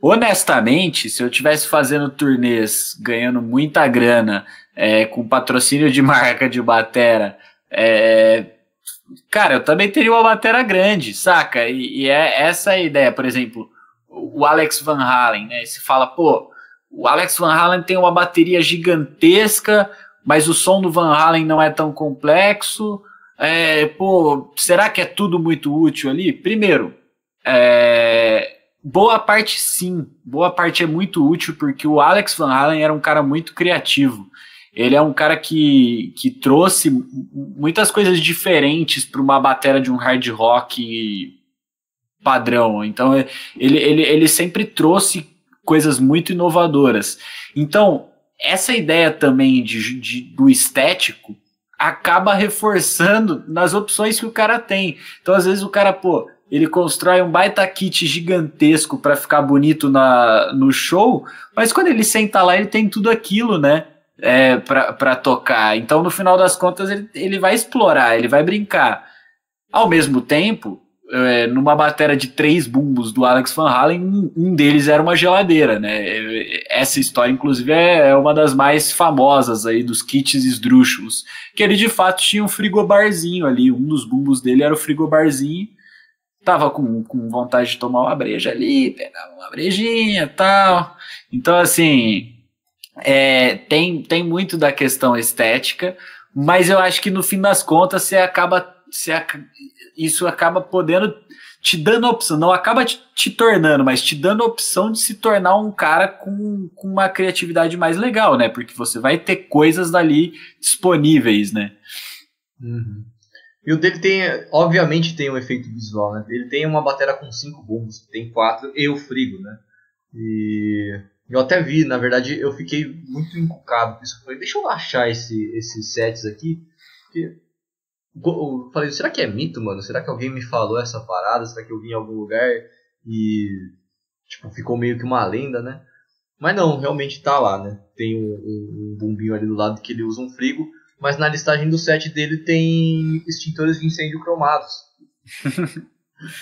honestamente, se eu tivesse fazendo turnês, ganhando muita grana, é, com patrocínio de marca de batera, é, cara, eu também teria uma batera grande, saca? E, e, é essa a ideia, por exemplo, o Alex Van Halen, né? Se fala, pô, o Alex Van Halen tem uma bateria gigantesca, mas o som do Van Halen não é tão complexo. É, pô, será que é tudo muito útil ali? Primeiro, é, Boa parte sim, boa parte é muito útil porque o Alex Van Halen era um cara muito criativo. Ele é um cara que, que trouxe muitas coisas diferentes para uma bateria de um hard rock padrão. Então ele, ele, ele sempre trouxe coisas muito inovadoras. Então, essa ideia também de, de, do estético acaba reforçando nas opções que o cara tem. Então, às vezes, o cara, pô, ele constrói um baita kit gigantesco para ficar bonito na, no show, mas quando ele senta lá, ele tem tudo aquilo, né? É, para tocar. Então, no final das contas, ele, ele vai explorar, ele vai brincar. Ao mesmo tempo, é, numa bateria de três bumbos do Alex Van Halen, um deles era uma geladeira, né? Essa história, inclusive, é, é uma das mais famosas aí dos kits esdrúxulos, que ele de fato tinha um frigobarzinho ali, um dos bumbos dele era o frigobarzinho, tava com, com vontade de tomar uma breja ali, pegar uma brejinha tal. Então, assim, é, tem, tem muito da questão estética, mas eu acho que no fim das contas você acaba. Você, isso acaba podendo te dando a opção, não acaba te, te, tornando, mas te dando a opção de se tornar um cara com, com uma criatividade mais legal, né? Porque você vai ter coisas dali disponíveis, né? Uhum. E o dele tem, obviamente, tem um efeito visual, né? Ele tem uma bateria com cinco bombos, tem quatro e o frigo, né? E eu até vi, na verdade, eu fiquei muito encucado com isso. Eu falei, deixa eu achar esse, esses sets aqui. Porque eu falei, será que é mito, mano? Será que alguém me falou essa parada? Será que eu vi em algum lugar e tipo, ficou meio que uma lenda, né? Mas não, realmente tá lá, né? Tem um, um, um bombinho ali do lado que ele usa um frigo, mas na listagem do set dele tem extintores de incêndio cromados.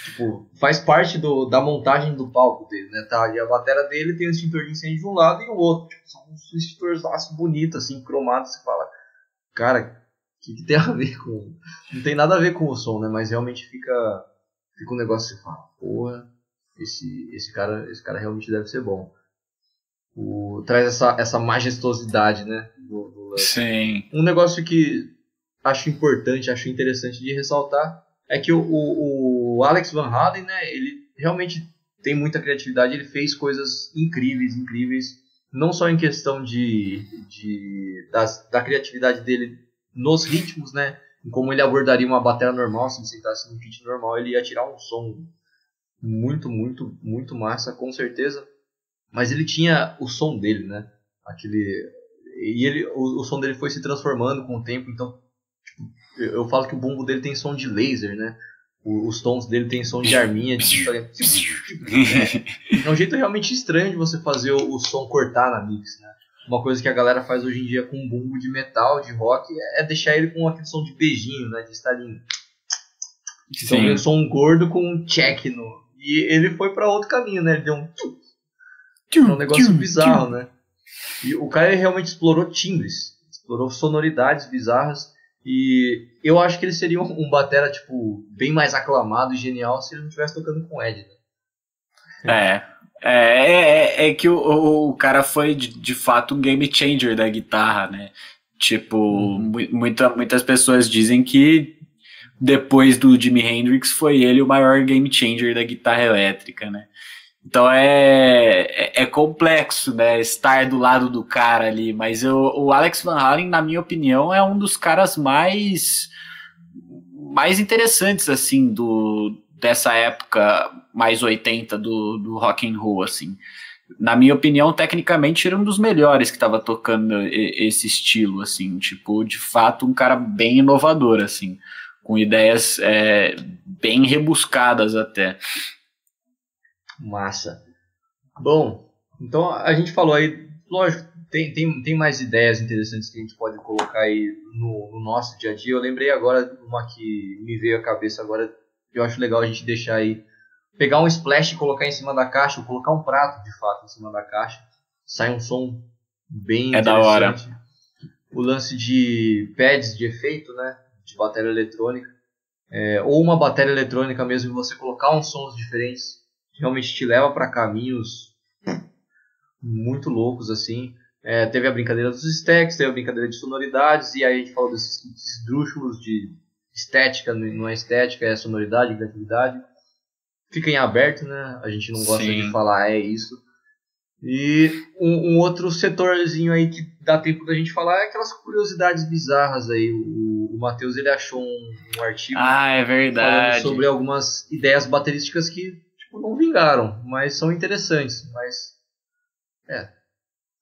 tipo, faz parte do, da montagem do palco dele, né? Tá ali a bateria dele tem um extintor de incêndio de um lado e o outro. Tipo, são uns extintores bonitos, assim, cromados. Você fala, cara, o que, que, tem a ver com. Não tem nada a ver com o som, né? Mas realmente fica, fica um negócio que você fala, porra, esse, esse, cara, esse cara realmente deve ser bom. O, traz essa, essa majestosidade, né? Do, do Sim. Um negócio que acho importante, acho interessante de ressaltar é que o, o, o Alex Van Halen, né? Ele realmente tem muita criatividade, ele fez coisas incríveis, incríveis, não só em questão de, de das, da criatividade dele nos ritmos, né? Como ele abordaria uma bateria normal, se ele sentasse num kit normal, ele ia tirar um som muito, muito, muito massa, com certeza. Mas ele tinha o som dele, né? Aquele e ele o, o som dele foi se transformando com o tempo, então tipo, eu, eu, falo que o bumbo dele tem som de laser, né? O, os tons dele tem som de arminha, de, é, é um jeito realmente estranho de você fazer o, o som cortar na mix, né? uma coisa que a galera faz hoje em dia com bumbo de metal, de rock, é deixar ele com aquele som de beijinho, né? De estalinho. Então um gordo com um check no. E ele foi para outro caminho, né? Ele deu um. É um negócio bizarro, né? E o cara realmente explorou timbres, explorou sonoridades bizarras. E eu acho que ele seria um, um batera, tipo, bem mais aclamado e genial se ele não estivesse tocando com Ed, né? É, é, é, é que o, o cara foi de, de, fato um game changer da guitarra, né? Tipo, uhum. muita, muitas pessoas dizem que depois do Jimi Hendrix foi ele o maior game changer da guitarra elétrica, né? Então é, é, é, complexo, né? Estar do lado do cara ali. Mas eu, o Alex Van Halen, na minha opinião, é um dos caras mais mais interessantes assim do dessa época mais 80 do, do rock and roll, assim. Na minha opinião, tecnicamente, era um dos melhores que estava tocando esse estilo, assim, tipo, de fato, um cara bem inovador, assim, com ideias é, bem rebuscadas até. Massa. Bom, então a gente falou aí, lógico, tem, tem, tem mais ideias interessantes que a gente pode colocar aí no, no nosso dia a dia. Eu lembrei agora uma que me veio à cabeça agora, eu acho legal a gente deixar aí pegar um splash e colocar em cima da caixa, ou colocar um prato de fato em cima da caixa, sai um som bem é da hora. O lance de pads de efeito, né, de bateria eletrônica, é, ou uma bateria eletrônica mesmo, e você colocar uns sons diferentes, realmente te leva para caminhos muito loucos assim. É, teve a brincadeira dos stacks, teve a brincadeira de sonoridades, e aí a gente falou desses esdrúxulos de estética, não é estética, é sonoridade, criatividade fica em aberto, né? A gente não gosta Sim. de falar é isso. E um, um, outro setorzinho aí que dá tempo da gente falar é aquelas curiosidades bizarras aí. O, o Matheus ele achou um, um, artigo ah, é verdade. sobre algumas ideias baterísticas que tipo, não vingaram, mas são interessantes. Mas é,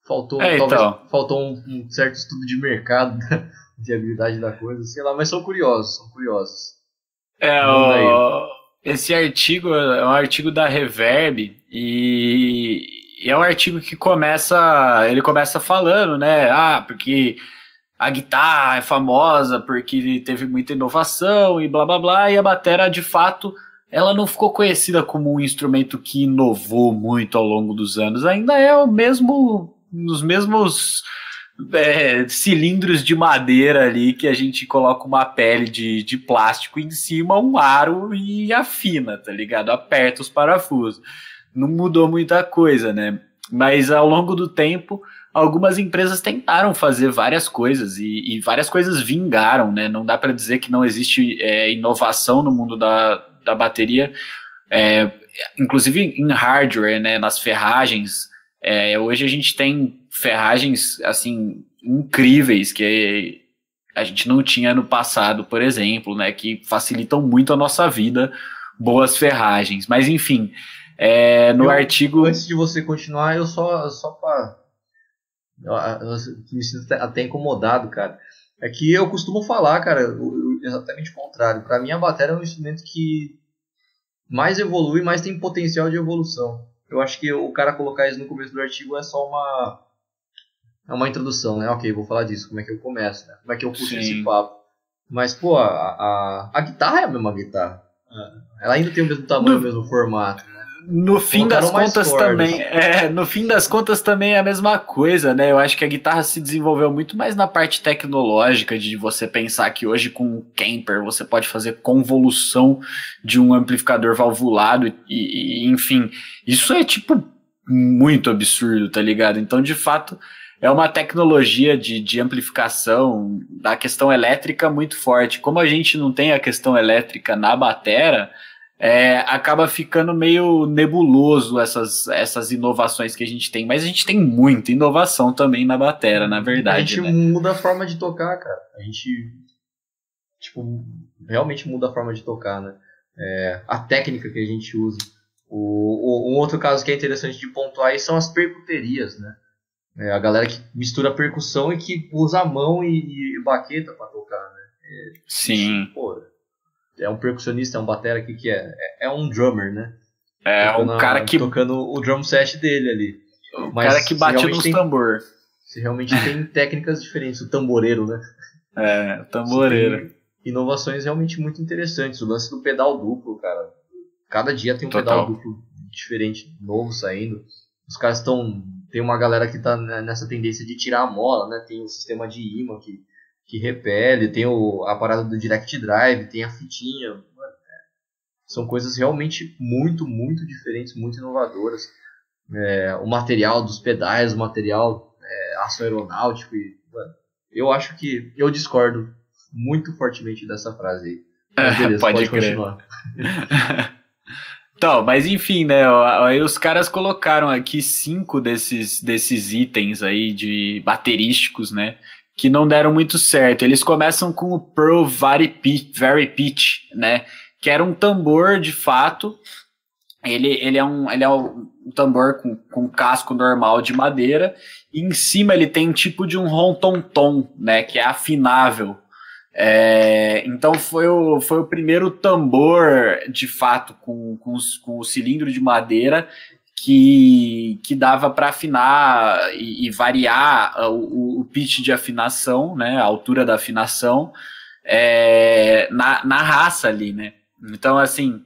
faltou, é, talvez, então. faltou um, um, certo estudo de mercado, de habilidade da coisa, sei lá, mas são curiosos, são curiosos. É, o... Esse artigo é um artigo da Reverb e, e é um artigo que começa, ele começa falando, né? Ah, porque a guitarra é famosa porque teve muita inovação e blá blá blá, e a bateria de fato ela não ficou conhecida como um instrumento que inovou muito ao longo dos anos. Ainda é o mesmo, nos mesmos é, cilindros de madeira ali que a gente coloca uma pele de, de plástico em cima, um aro e afina, tá ligado? Aperta os parafusos. Não mudou muita coisa, né? Mas ao longo do tempo, algumas empresas tentaram fazer várias coisas e, e várias coisas vingaram, né? Não dá para dizer que não existe é, inovação no mundo da, da bateria, é, inclusive em hardware, né? Nas ferragens. É, hoje a gente tem ferragens assim incríveis que a gente não tinha no passado, por exemplo, né? Que facilitam muito a nossa vida, boas ferragens. Mas enfim. É, no eu, artigo. Antes de você continuar, eu só, só para. Me sinto até incomodado, cara. É que eu costumo falar, cara, exatamente o contrário. Para mim, a bateria é um instrumento que mais evolui, mais tem potencial de evolução. Eu acho que o cara colocar isso no começo do artigo é só uma. É uma introdução, né? Ok, vou falar disso. Como é que eu começo, né? Como é que eu puxo esse papo. Mas, pô, a, a, a guitarra é a mesma guitarra. Ela ainda tem o mesmo tamanho, no, o mesmo formato no fim das contas também é no fim das contas também é a mesma coisa né? Eu acho que a guitarra se desenvolveu muito mais na parte tecnológica de você pensar que hoje com o Kemper você pode fazer convolução de um amplificador valvulado e, e enfim isso é tipo muito absurdo tá ligado? Então de fato é uma tecnologia de, de amplificação da questão elétrica muito forte. Como a gente não tem a questão elétrica na batera é, acaba ficando meio nebuloso essas, essas inovações que a gente tem. Mas a gente tem muita inovação também na batera, na verdade. A gente né? muda a forma de tocar, cara. A gente, tipo, realmente muda a forma de tocar, né? É, a técnica que a gente usa. O, o, um outro caso que é interessante de pontuar aí são as percuterias, né? É, a galera que mistura percussão e que usa a mão e, e baqueta para tocar, né? É, Sim. Pô, é um percussionista, é um batera aqui que é, é, é um drummer, né? É tocando um cara a, que tocando o drum set dele ali. O Mas cara que bate nos tem, tambor. Você realmente tem técnicas diferentes, o tamboreiro, né? É, o tamboreiro. Inovações realmente muito interessantes. O lance do pedal duplo, cara. Cada dia tem um Total. pedal duplo diferente, novo saindo. Os caras estão. Tem uma galera que tá nessa tendência de tirar a mola, né? Tem o sistema de imã que que repele, tem o, a parada do Direct Drive, tem a fitinha. Mano, é, são coisas realmente muito, muito diferentes, muito inovadoras. É, o material dos pedais, o material é, aço aeronáutico. E, mano, eu acho que eu discordo muito fortemente dessa frase aí. Mas beleza, pode, pode continuar. Então, mas enfim, né? Aí os caras colocaram aqui cinco desses, desses itens aí de baterísticos, né? Que não deram muito certo. Eles começam com o Pearl Very Pitch, Very Pitch né? Que era um tambor de fato. Ele, ele é um, ele é um tambor com, com casco normal de madeira. E em cima ele tem um tipo de um ronton-tom, né? Que é afinável. É, então foi o, foi o primeiro tambor de fato com, com, com o cilindro de madeira que, que dava para afinar e, e variar o, o, pitch de afinação, né, a altura da afinação, é, na, na raça ali, né? Então, assim,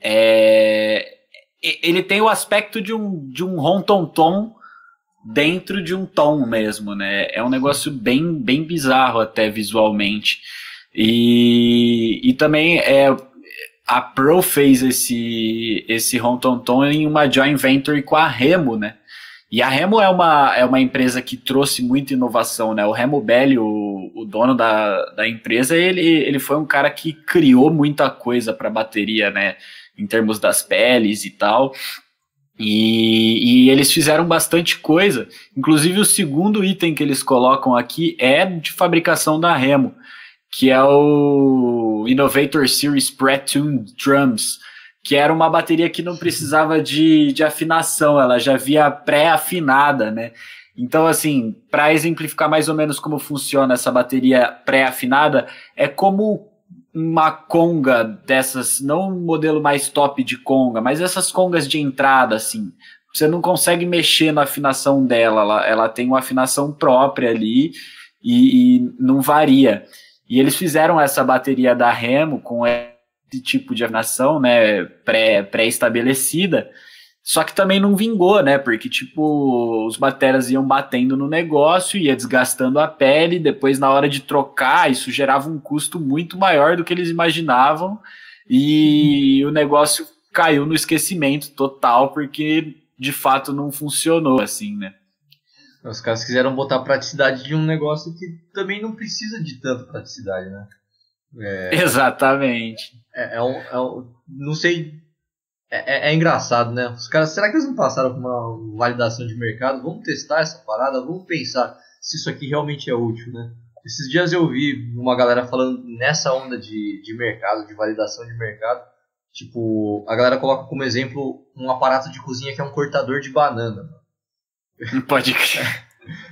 é, ele tem o aspecto de um, de um rom-tom-tom dentro de um tom mesmo, né? É um negócio bem, bem bizarro até visualmente. E, e também é a Pro fez esse esse Rontonton em uma joint venture com a Remo, né? E a Remo é uma, é uma empresa que trouxe muita inovação, né? O Remo Belli, o, o dono da, da empresa, ele, ele foi um cara que criou muita coisa para bateria, né? Em termos das peles e tal. E, e, eles fizeram bastante coisa. Inclusive, o segundo item que eles colocam aqui é de fabricação da Remo que é o Innovator Series Pre-Tuned Drums, que era uma bateria que não precisava de, de afinação, ela já via pré-afinada, né? Então, assim, para exemplificar mais ou menos como funciona essa bateria pré-afinada, é como uma conga dessas, não um modelo mais top de conga, mas essas congas de entrada, assim. Você não consegue mexer na afinação dela, ela, ela tem uma afinação própria ali e, e não varia. E eles fizeram essa bateria da Remo com tipo de afinação, né, pré-estabelecida, pré só que também não vingou, né, porque, tipo, os bateras iam batendo no negócio, ia desgastando a pele, depois na hora de trocar, isso gerava um custo muito maior do que eles imaginavam, e o negócio caiu no esquecimento total, porque de fato não funcionou assim, né. Os caras quiseram botar a praticidade de um negócio que também não precisa de tanta praticidade, né? É, Exatamente. É, é, um, é um, não sei. É, é, é, engraçado, né? Os caras, será que eles não passaram por uma validação de mercado? Vamos testar essa parada, vamos pensar se isso aqui realmente é útil, né? Esses dias eu vi uma galera falando nessa onda de, de mercado, de validação de mercado. Tipo, a galera coloca como exemplo um aparato de cozinha que é um cortador de banana. Pode crer.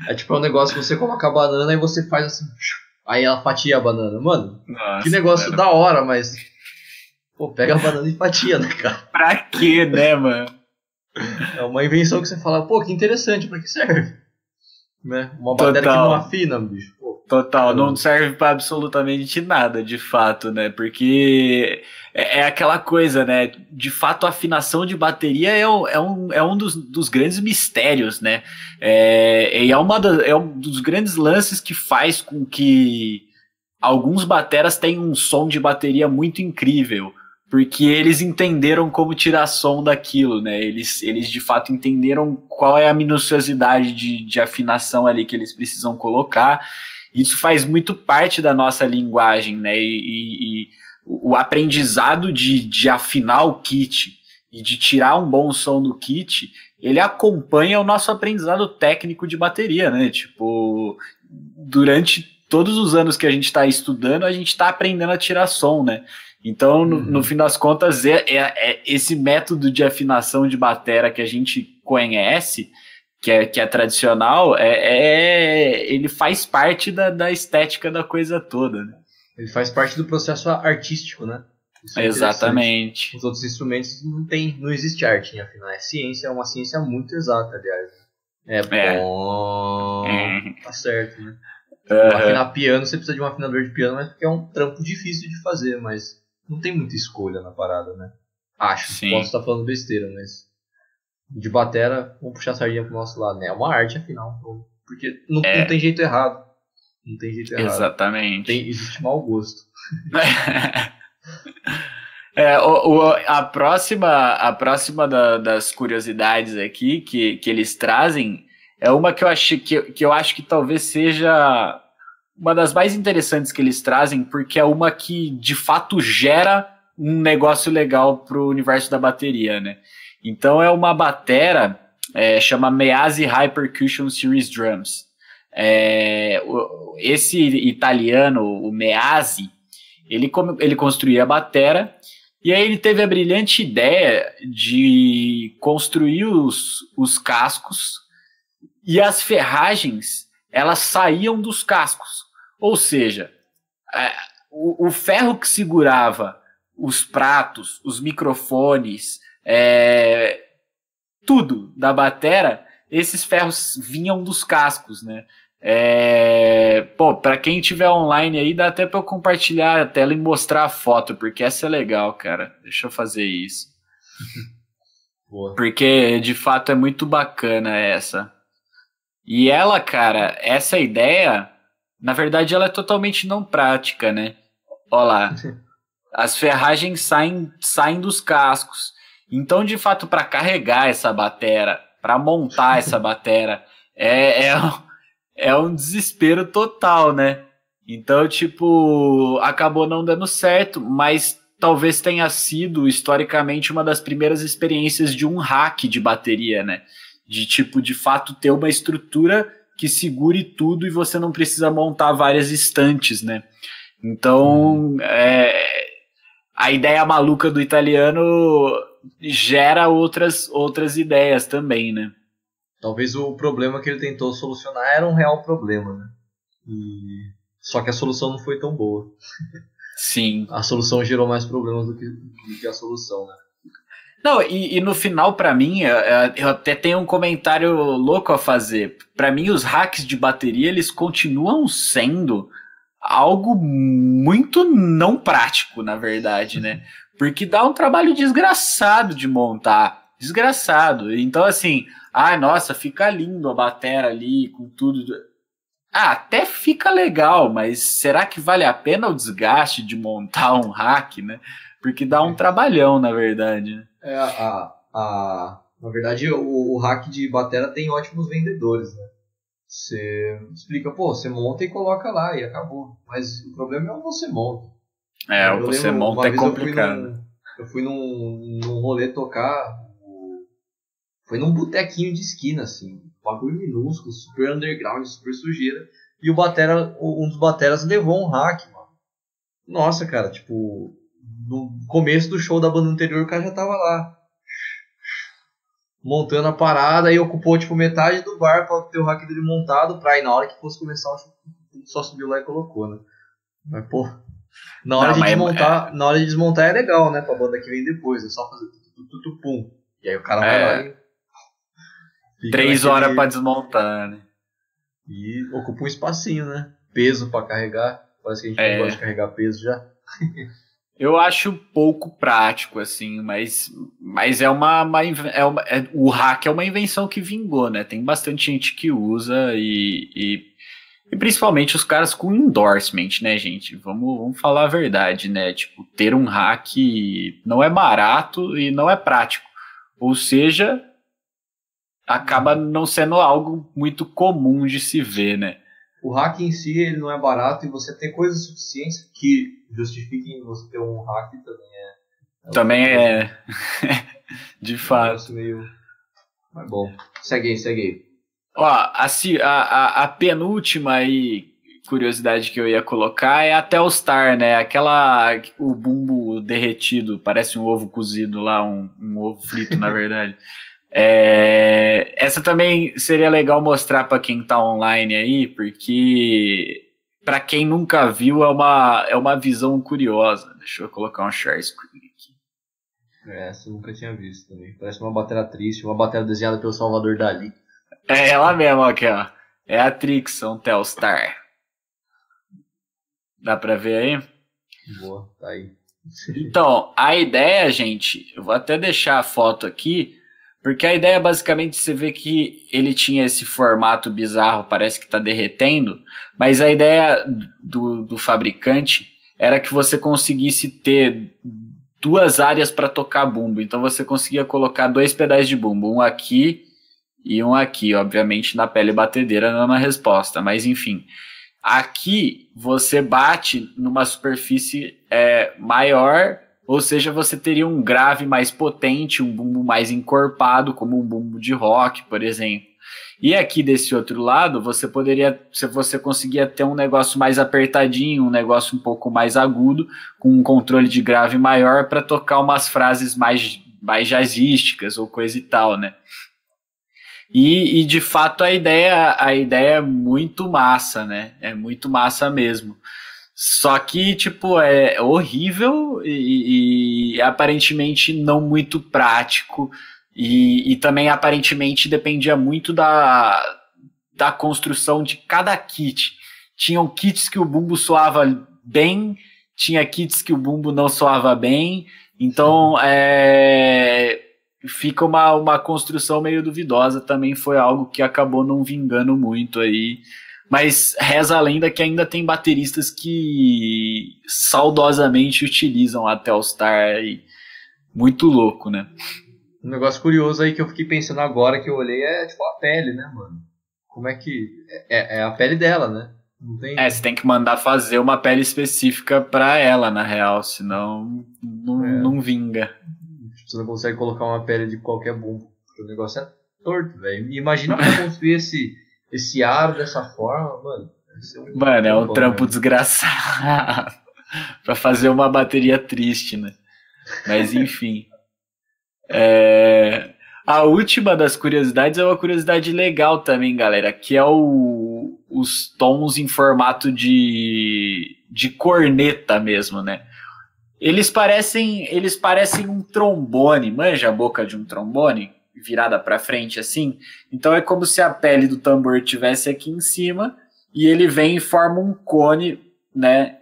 É tipo é um negócio que você coloca a banana e você faz assim. Aí ela fatia a banana. Mano, Nossa, que negócio cara. da hora, mas. Pô, pega a banana e fatia, né, cara? pra quê, né, mano? É uma invenção que você fala, pô, que interessante, pra que serve? Né? Uma bateria que não afina, bicho. Total, não serve para absolutamente nada, de fato, né? Porque é, é, aquela coisa, né? De fato, a afinação de bateria é, é um, é um dos, dos grandes mistérios, né? É, e é, uma da, é um dos grandes lances que faz com que alguns bateras tenham um som de bateria muito incrível, porque eles entenderam como tirar som daquilo, né? Eles, eles de fato entenderam qual é a minuciosidade de, de afinação ali que eles precisam colocar isso faz muito parte da nossa linguagem, né? E, e, e o aprendizado de, de afinar o kit e de tirar um bom som do kit, ele acompanha o nosso aprendizado técnico de bateria, né? Tipo, durante todos os anos que a gente está estudando, a gente está aprendendo a tirar som, né? Então, no, uhum. no fim das contas, é, é, é, esse método de afinação de batera que a gente conhece, que é, que é tradicional, é, é ele faz parte da, da estética da coisa toda. Né? Ele faz parte do processo artístico, né? É Exatamente. Os outros instrumentos não tem, não existe arte, afinal é ciência, é uma ciência muito exata, aliás. É, é. bom, é. tá certo, né? Uhum. Afinar piano, você precisa de um afinador de piano, mas porque é um trampo difícil de fazer, mas não tem muita escolha na parada, né? Acho, Sim. posso estar falando besteira, mas de batera, vamos puxar a sardinha pro nosso lado, né? É uma arte, afinal. Porque não, é. não tem jeito errado. Não tem jeito errado. Exatamente. Tem, existe mau gosto. é, o, o, a próxima, a próxima da, das curiosidades aqui que, que eles trazem é uma que eu, acho, que, que eu acho que talvez seja uma das mais interessantes que eles trazem, porque é uma que de fato gera um negócio legal pro universo da bateria, né? Então é uma batera, é, chama Meazzi High Percussion Series Drums. É, esse italiano, o Meazzi, ele, ele construía a batera e aí ele teve a brilhante ideia de construir os, os cascos e as ferragens elas saíam dos cascos. Ou seja, é, o, o ferro que segurava os pratos, os microfones, é, tudo da batera, esses ferros vinham dos cascos, né? É, pô, para quem tiver online aí, dá até para eu compartilhar a tela e mostrar a foto, porque essa é legal, cara. Deixa eu fazer isso. porque de fato é muito bacana essa. E ela, cara, essa ideia, na verdade, ela é totalmente não prática, né? Olha lá. As ferragens saem, saem dos cascos. Então, de fato, para carregar essa batera, para montar essa batera, é, é, é um desespero total, né? Então, tipo, acabou não dando certo, mas talvez tenha sido historicamente uma das primeiras experiências de um hack de bateria, né? De tipo, de fato, ter uma estrutura que segure tudo e você não precisa montar várias estantes, né? Então, hum. é, a ideia maluca do italiano gera outras, outras ideias também, né? Talvez o problema que ele tentou solucionar era um real problema, né? E... Só que a solução não foi tão boa. Sim. A solução gerou mais problemas do que, do que a solução, né? Não, e, e no final, para mim, eu até tenho um comentário louco a fazer. Para mim, os hacks de bateria, eles continuam sendo algo muito não prático, na verdade, né? Porque dá um trabalho desgraçado de montar. Desgraçado. Então, assim, ai, nossa, fica lindo a batera ali com tudo. Ah, até fica legal, mas será que vale a pena o desgaste de montar um hack, né? Porque dá um trabalhão, na verdade. Né? É, a, a, na verdade, o, o hack de batera tem ótimos vendedores, né? Você explica, pô, você monta e coloca lá e acabou. Mas o problema é o você monta. É, o você monta é complicado. Eu fui, num, eu num, rolê tocar. Foi num botequinho de esquina, assim. Bagulho minúsculo, super underground, super sujeira. E o batera, um dos bateras levou um hack, mano. Nossa, cara, tipo, no começo do show da banda anterior o cara já tava lá montando a parada e ocupou tipo metade do bar para ter o hack dele montado para ir na hora que fosse começar o show, só subiu lá e colocou, né? Mas pô, na hora Não, de desmontar, é... na hora de desmontar é legal, né, pra banda que vem depois, é só fazer tudo pum. E aí o cara vai lá e Três horas para desmontar, né? E ocupa um espacinho, né? Peso para carregar. Parece que a gente é. não gosta de carregar peso já. Eu acho pouco prático, assim, mas, mas é uma. uma, é uma é, o hack é uma invenção que vingou, né? Tem bastante gente que usa e, e, e, principalmente os caras com endorsement, né, gente? Vamos, vamos falar a verdade, né? Tipo, ter um hack não é barato e não é prático. Ou seja, acaba não sendo algo muito comum de se ver, né? O hack em si ele não é barato e você ter coisas suficientes que justifiquem você ter um hack também é. é também é. de fato. Meio... Mas bom, segue aí, segue aí. Ó, a, a, a penúltima aí, curiosidade que eu ia colocar é a Telstar, né? Aquela. O bumbo derretido, parece um ovo cozido lá, um, um ovo frito, na verdade. É, essa também seria legal mostrar para quem está online aí, porque para quem nunca viu é uma, é uma visão curiosa. Deixa eu colocar um share screen aqui. É, essa eu nunca tinha visto também. Parece uma bateria triste, uma bateria desenhada pelo Salvador Dali. É ela mesma aqui, ó. É a Trixon Telstar. Dá pra ver aí? Boa, tá aí. Então, a ideia, gente, eu vou até deixar a foto aqui porque a ideia basicamente você vê que ele tinha esse formato bizarro, parece que está derretendo, mas a ideia do, do fabricante era que você conseguisse ter duas áreas para tocar bumbo. Então você conseguia colocar dois pedais de bumbo, um aqui e um aqui, obviamente na pele batedeira não na resposta, mas enfim. Aqui você bate numa superfície é, maior ou seja, você teria um grave mais potente, um bumbo mais encorpado, como um bumbo de rock, por exemplo. E aqui desse outro lado, você poderia, se você conseguia ter um negócio mais apertadinho, um negócio um pouco mais agudo, com um controle de grave maior para tocar umas frases mais, mais jazzísticas ou coisa e tal, né? E, e, de fato a ideia, a ideia é muito massa, né? É muito massa mesmo. Só que, tipo, é horrível e, e aparentemente não muito prático. E, e, também aparentemente dependia muito da, da construção de cada kit. Tinham kits que o bumbo soava bem, tinha kits que o bumbo não soava bem. Então, é, fica uma, uma construção meio duvidosa. Também foi algo que acabou não vingando muito aí mas reza a lenda que ainda tem bateristas que saudosamente utilizam a Telstar e muito louco, né? Um negócio curioso aí que eu fiquei pensando agora que eu olhei é tipo a pele, né, mano? Como é que. É, é a pele dela, né? Não tem... É, você tem que mandar fazer uma pele específica para ela, na real, senão não, é. não vinga. Você não consegue colocar uma pele de qualquer bumbo. O negócio é torto, velho. Imagina pra construir esse esse aro dessa forma, mano. Um mano, é um bom, trampo né? desgraçado para fazer uma bateria triste, né? Mas enfim. é... A última das curiosidades é uma curiosidade legal também, galera, que é o, os tons em formato de, de corneta mesmo, né? Eles parecem, eles parecem um trombone, manja a boca de um trombone? virada para frente assim. Então é como se a pele do tambor tivesse aqui em cima e ele vem e forma um cone né,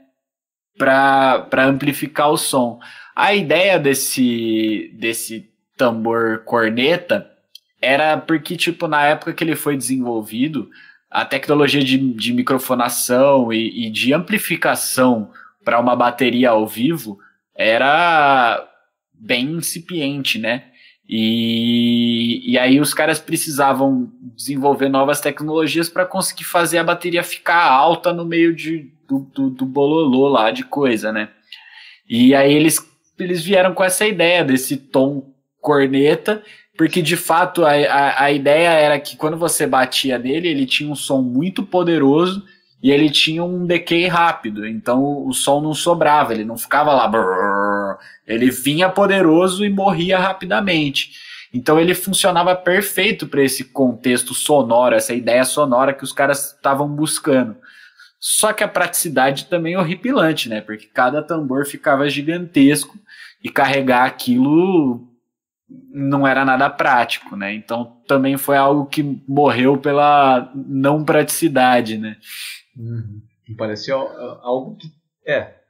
para amplificar o som. A ideia desse, desse tambor corneta era porque, tipo, na época que ele foi desenvolvido, a tecnologia de, de microfonação e, e de amplificação para uma bateria ao vivo era bem incipiente, né? E, e aí os caras precisavam desenvolver novas tecnologias para conseguir fazer a bateria ficar alta no meio de, do, do, do bololô lá de coisa, né? E aí eles, eles vieram com essa ideia desse tom corneta, porque de fato a, a, a ideia era que quando você batia nele, ele tinha um som muito poderoso e ele tinha um decay rápido, então o, som não sobrava, ele não ficava lá. Brrr, ele vinha poderoso e morria rapidamente. Então ele funcionava perfeito para esse contexto sonoro, essa ideia sonora que os caras estavam buscando. Só que a praticidade também é horripilante, né? Porque cada tambor ficava gigantesco e carregar aquilo não era nada prático, né? Então também foi algo que morreu pela não praticidade, né? Uhum. Parecia algo que. É.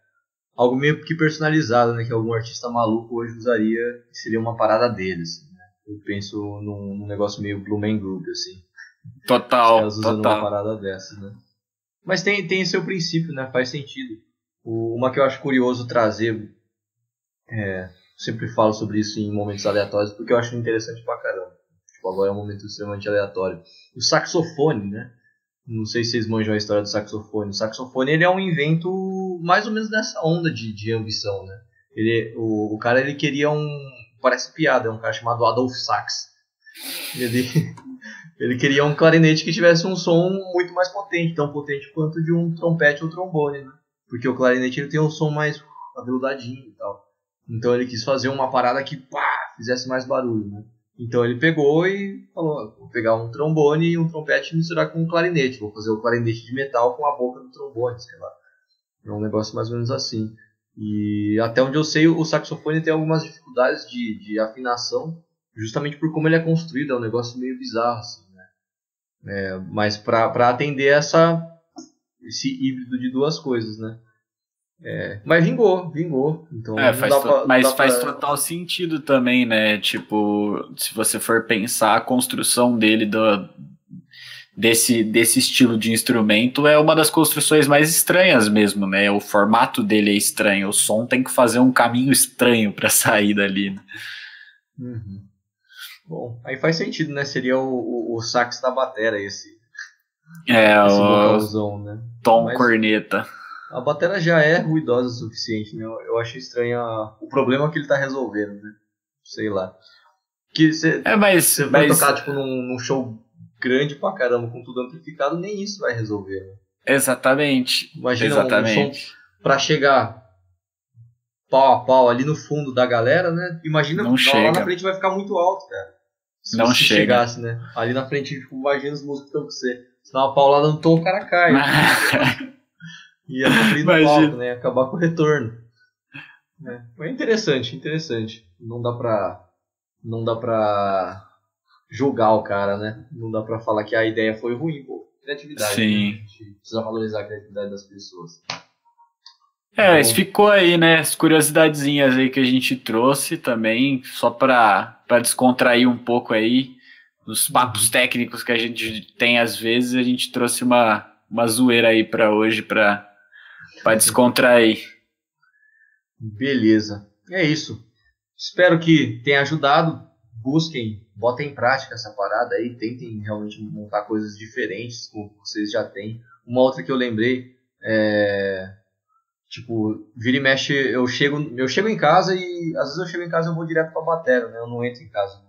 Algo meio que personalizado, né? Que algum artista maluco hoje usaria, que seria uma parada deles. Né? Eu penso num, num, negócio meio Blue Man Group, assim. Total. Os usando total. uma parada dessa, né? Mas tem, tem seu princípio, né? Faz sentido. O, uma que eu acho curioso trazer. É, sempre falo sobre isso em momentos aleatórios, porque eu acho interessante pra caramba. Tipo, agora é um momento extremamente aleatório. O saxofone, né? Não sei se vocês manjam a história do saxofone. O saxofone ele é um invento mais ou menos dessa onda de, de ambição, né? Ele, o, o cara ele queria um. Parece piada, é um cara chamado Adolf Sax. Ele, ele queria um clarinete que tivesse um som muito mais potente, tão potente quanto de um trompete ou trombone, né? Porque o clarinete ele tem um som mais aveludadinho e tal. Então ele quis fazer uma parada que pá, fizesse mais barulho, né? Então ele pegou e falou: vou pegar um trombone e um trompete e misturar com um clarinete. Vou fazer o clarinete de metal com a boca do trombone, sei lá. É um negócio mais ou menos assim. E até onde eu sei, o saxofone tem algumas dificuldades de, de afinação, justamente por como ele é construído. É um negócio meio bizarro, assim, né? É, mas para atender essa, esse híbrido de duas coisas, né? É, mas vingou, vingou. Então é, faz pra, mas faz pra... total sentido também, né? Tipo, se você for pensar a construção dele do, desse, desse estilo de instrumento é uma das construções mais estranhas mesmo, né? O formato dele é estranho, o som tem que fazer um caminho estranho para sair dali. Né? Uhum. Bom, aí faz sentido, né? Seria o, o, o sax da batera esse. É, esse o né? tom Mas... corneta. A bateria já é ruidosa o suficiente, né? Eu acho estranho a... o problema que ele tá resolvendo, né? Sei lá. Que você é, mas, você vai mas... tocar tipo, num, num, show grande pra caramba, com tudo amplificado, nem isso vai resolver, né? Exatamente. Imagina Exatamente. um, som pra chegar pau a pau ali no fundo da galera, né? Imagina não lá na frente vai ficar muito alto, cara. Se não chega. chegasse, né? Ali na frente, tipo, imagina os músicos que estão com você. Se dá uma paulada no tom, o cara cai. ia abrir no palco, né? Acabar com o retorno. É, é interessante, interessante. Não dá pra. Não dá pra julgar o cara, né? Não dá pra falar que a ideia foi ruim, pô. Criatividade. Sim. Né? A gente precisa valorizar a criatividade das pessoas. É, isso ficou aí, né? As curiosidadezinhas aí que a gente trouxe também, só pra, pra descontrair um pouco aí. Os papos uhum. técnicos que a gente tem às vezes, a gente trouxe uma, uma zoeira aí pra hoje, pra para descontrair. Beleza. É isso. Espero que tenha ajudado. Busquem, botem em prática essa parada aí, tentem realmente montar coisas diferentes como vocês já têm. Uma outra que eu lembrei é tipo, vira e mexe, eu chego, eu chego em casa e às vezes eu chego em casa e eu vou direto pra bateria, né? Eu não entro em casa.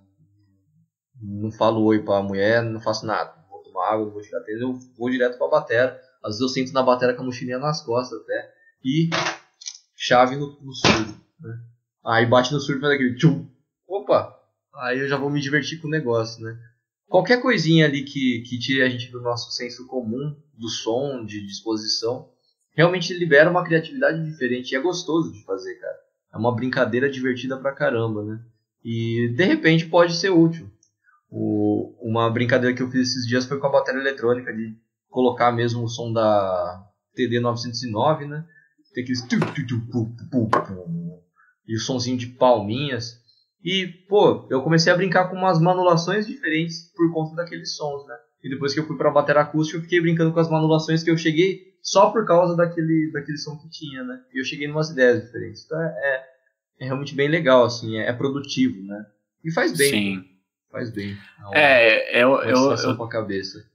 Não falo oi pra mulher, não faço nada. Vou tomar água, vou tirar tênis, eu vou direto pra bateria às vezes eu sinto na bateria com a mochilinha nas costas até. E chave no, no surdo. Né? Aí bate no surdo e faz aquele tchum. Opa! Aí eu já vou me divertir com o negócio, né? Qualquer coisinha ali que, que tire a gente do nosso senso comum, do som, de disposição, realmente libera uma criatividade diferente. E é gostoso de fazer, cara. É uma brincadeira divertida pra caramba, né? E de repente pode ser útil. O, uma brincadeira que eu fiz esses dias foi com a bateria eletrônica, de colocar mesmo o som da TD 909, né? Tem aqueles e o sonzinho de palminhas. E, pô, eu comecei a brincar com umas manulações diferentes por conta daqueles sons, né? E depois que eu fui pra bateria acústica, eu fiquei brincando com as manulações que eu cheguei só por causa daquele, daquele som que tinha, né? E eu cheguei em umas ideias diferentes. Então é, é realmente bem legal, assim, é, é, produtivo, né? E faz bem. Sim. Faz bem. É, eu, eu, eu, pra cabeça.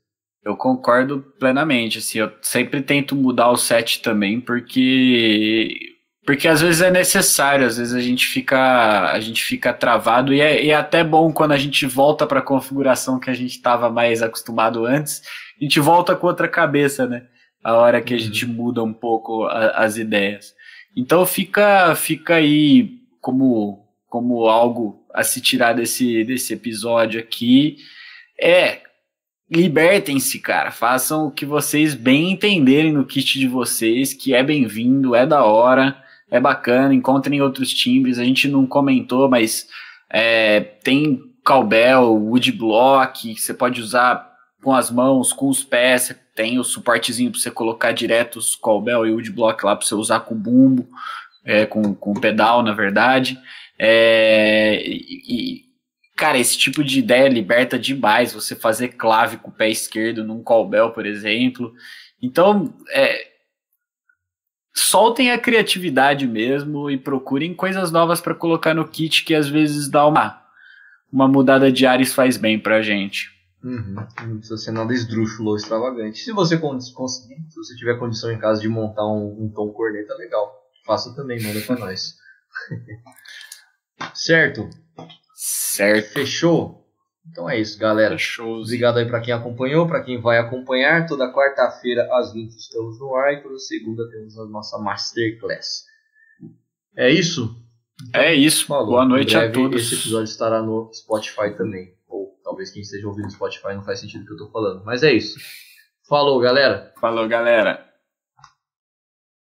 Eu concordo plenamente, assim, eu sempre tento mudar o set também, porque porque às vezes é necessário, às vezes a gente fica, a gente fica travado e é, e é até bom quando a gente volta para a configuração que a gente estava mais acostumado antes, a gente volta com outra cabeça, né? A hora que a uhum. gente muda um pouco a, as ideias. Então fica, fica aí como, como algo a se tirar desse, desse episódio aqui. É, libertem-se, cara. Façam o que vocês bem entenderem no kit de vocês, que é bem-vindo, é da hora é bacana, encontrem outros timbres, a gente não comentou, mas é, tem cowbell, woodblock, que você pode usar com as mãos, com os pés, tem o suportezinho para você colocar direto os cowbell e woodblock lá para você usar com bumbo, é, com, com pedal, na verdade. É, e, cara, esse tipo de ideia liberta demais você fazer clave com o pé esquerdo num cowbell, por exemplo. Então, é, soltem a criatividade mesmo e procurem coisas novas para colocar no kit que às vezes dá uma, uma mudada de ares faz bem pra gente. Uhum. Não precisa ser nada esdrúxulo ou extravagante. Se você conseguir, se você tiver condição em casa de montar um, um tom corneta legal, faça também, manda pra nós. certo? Certo. Fechou? Então é isso, galera. Shows. Obrigado aí para quem acompanhou, para quem vai acompanhar. Toda quarta-feira às 20 estamos no ar e toda segunda temos a nossa Masterclass. É isso? Então, é isso. Falou. Boa noite a todos. Esse episódio estará no Spotify também. Ou talvez quem esteja ouvindo no Spotify não faz sentido o que eu estou falando. Mas é isso. Falou, galera. Falou, galera.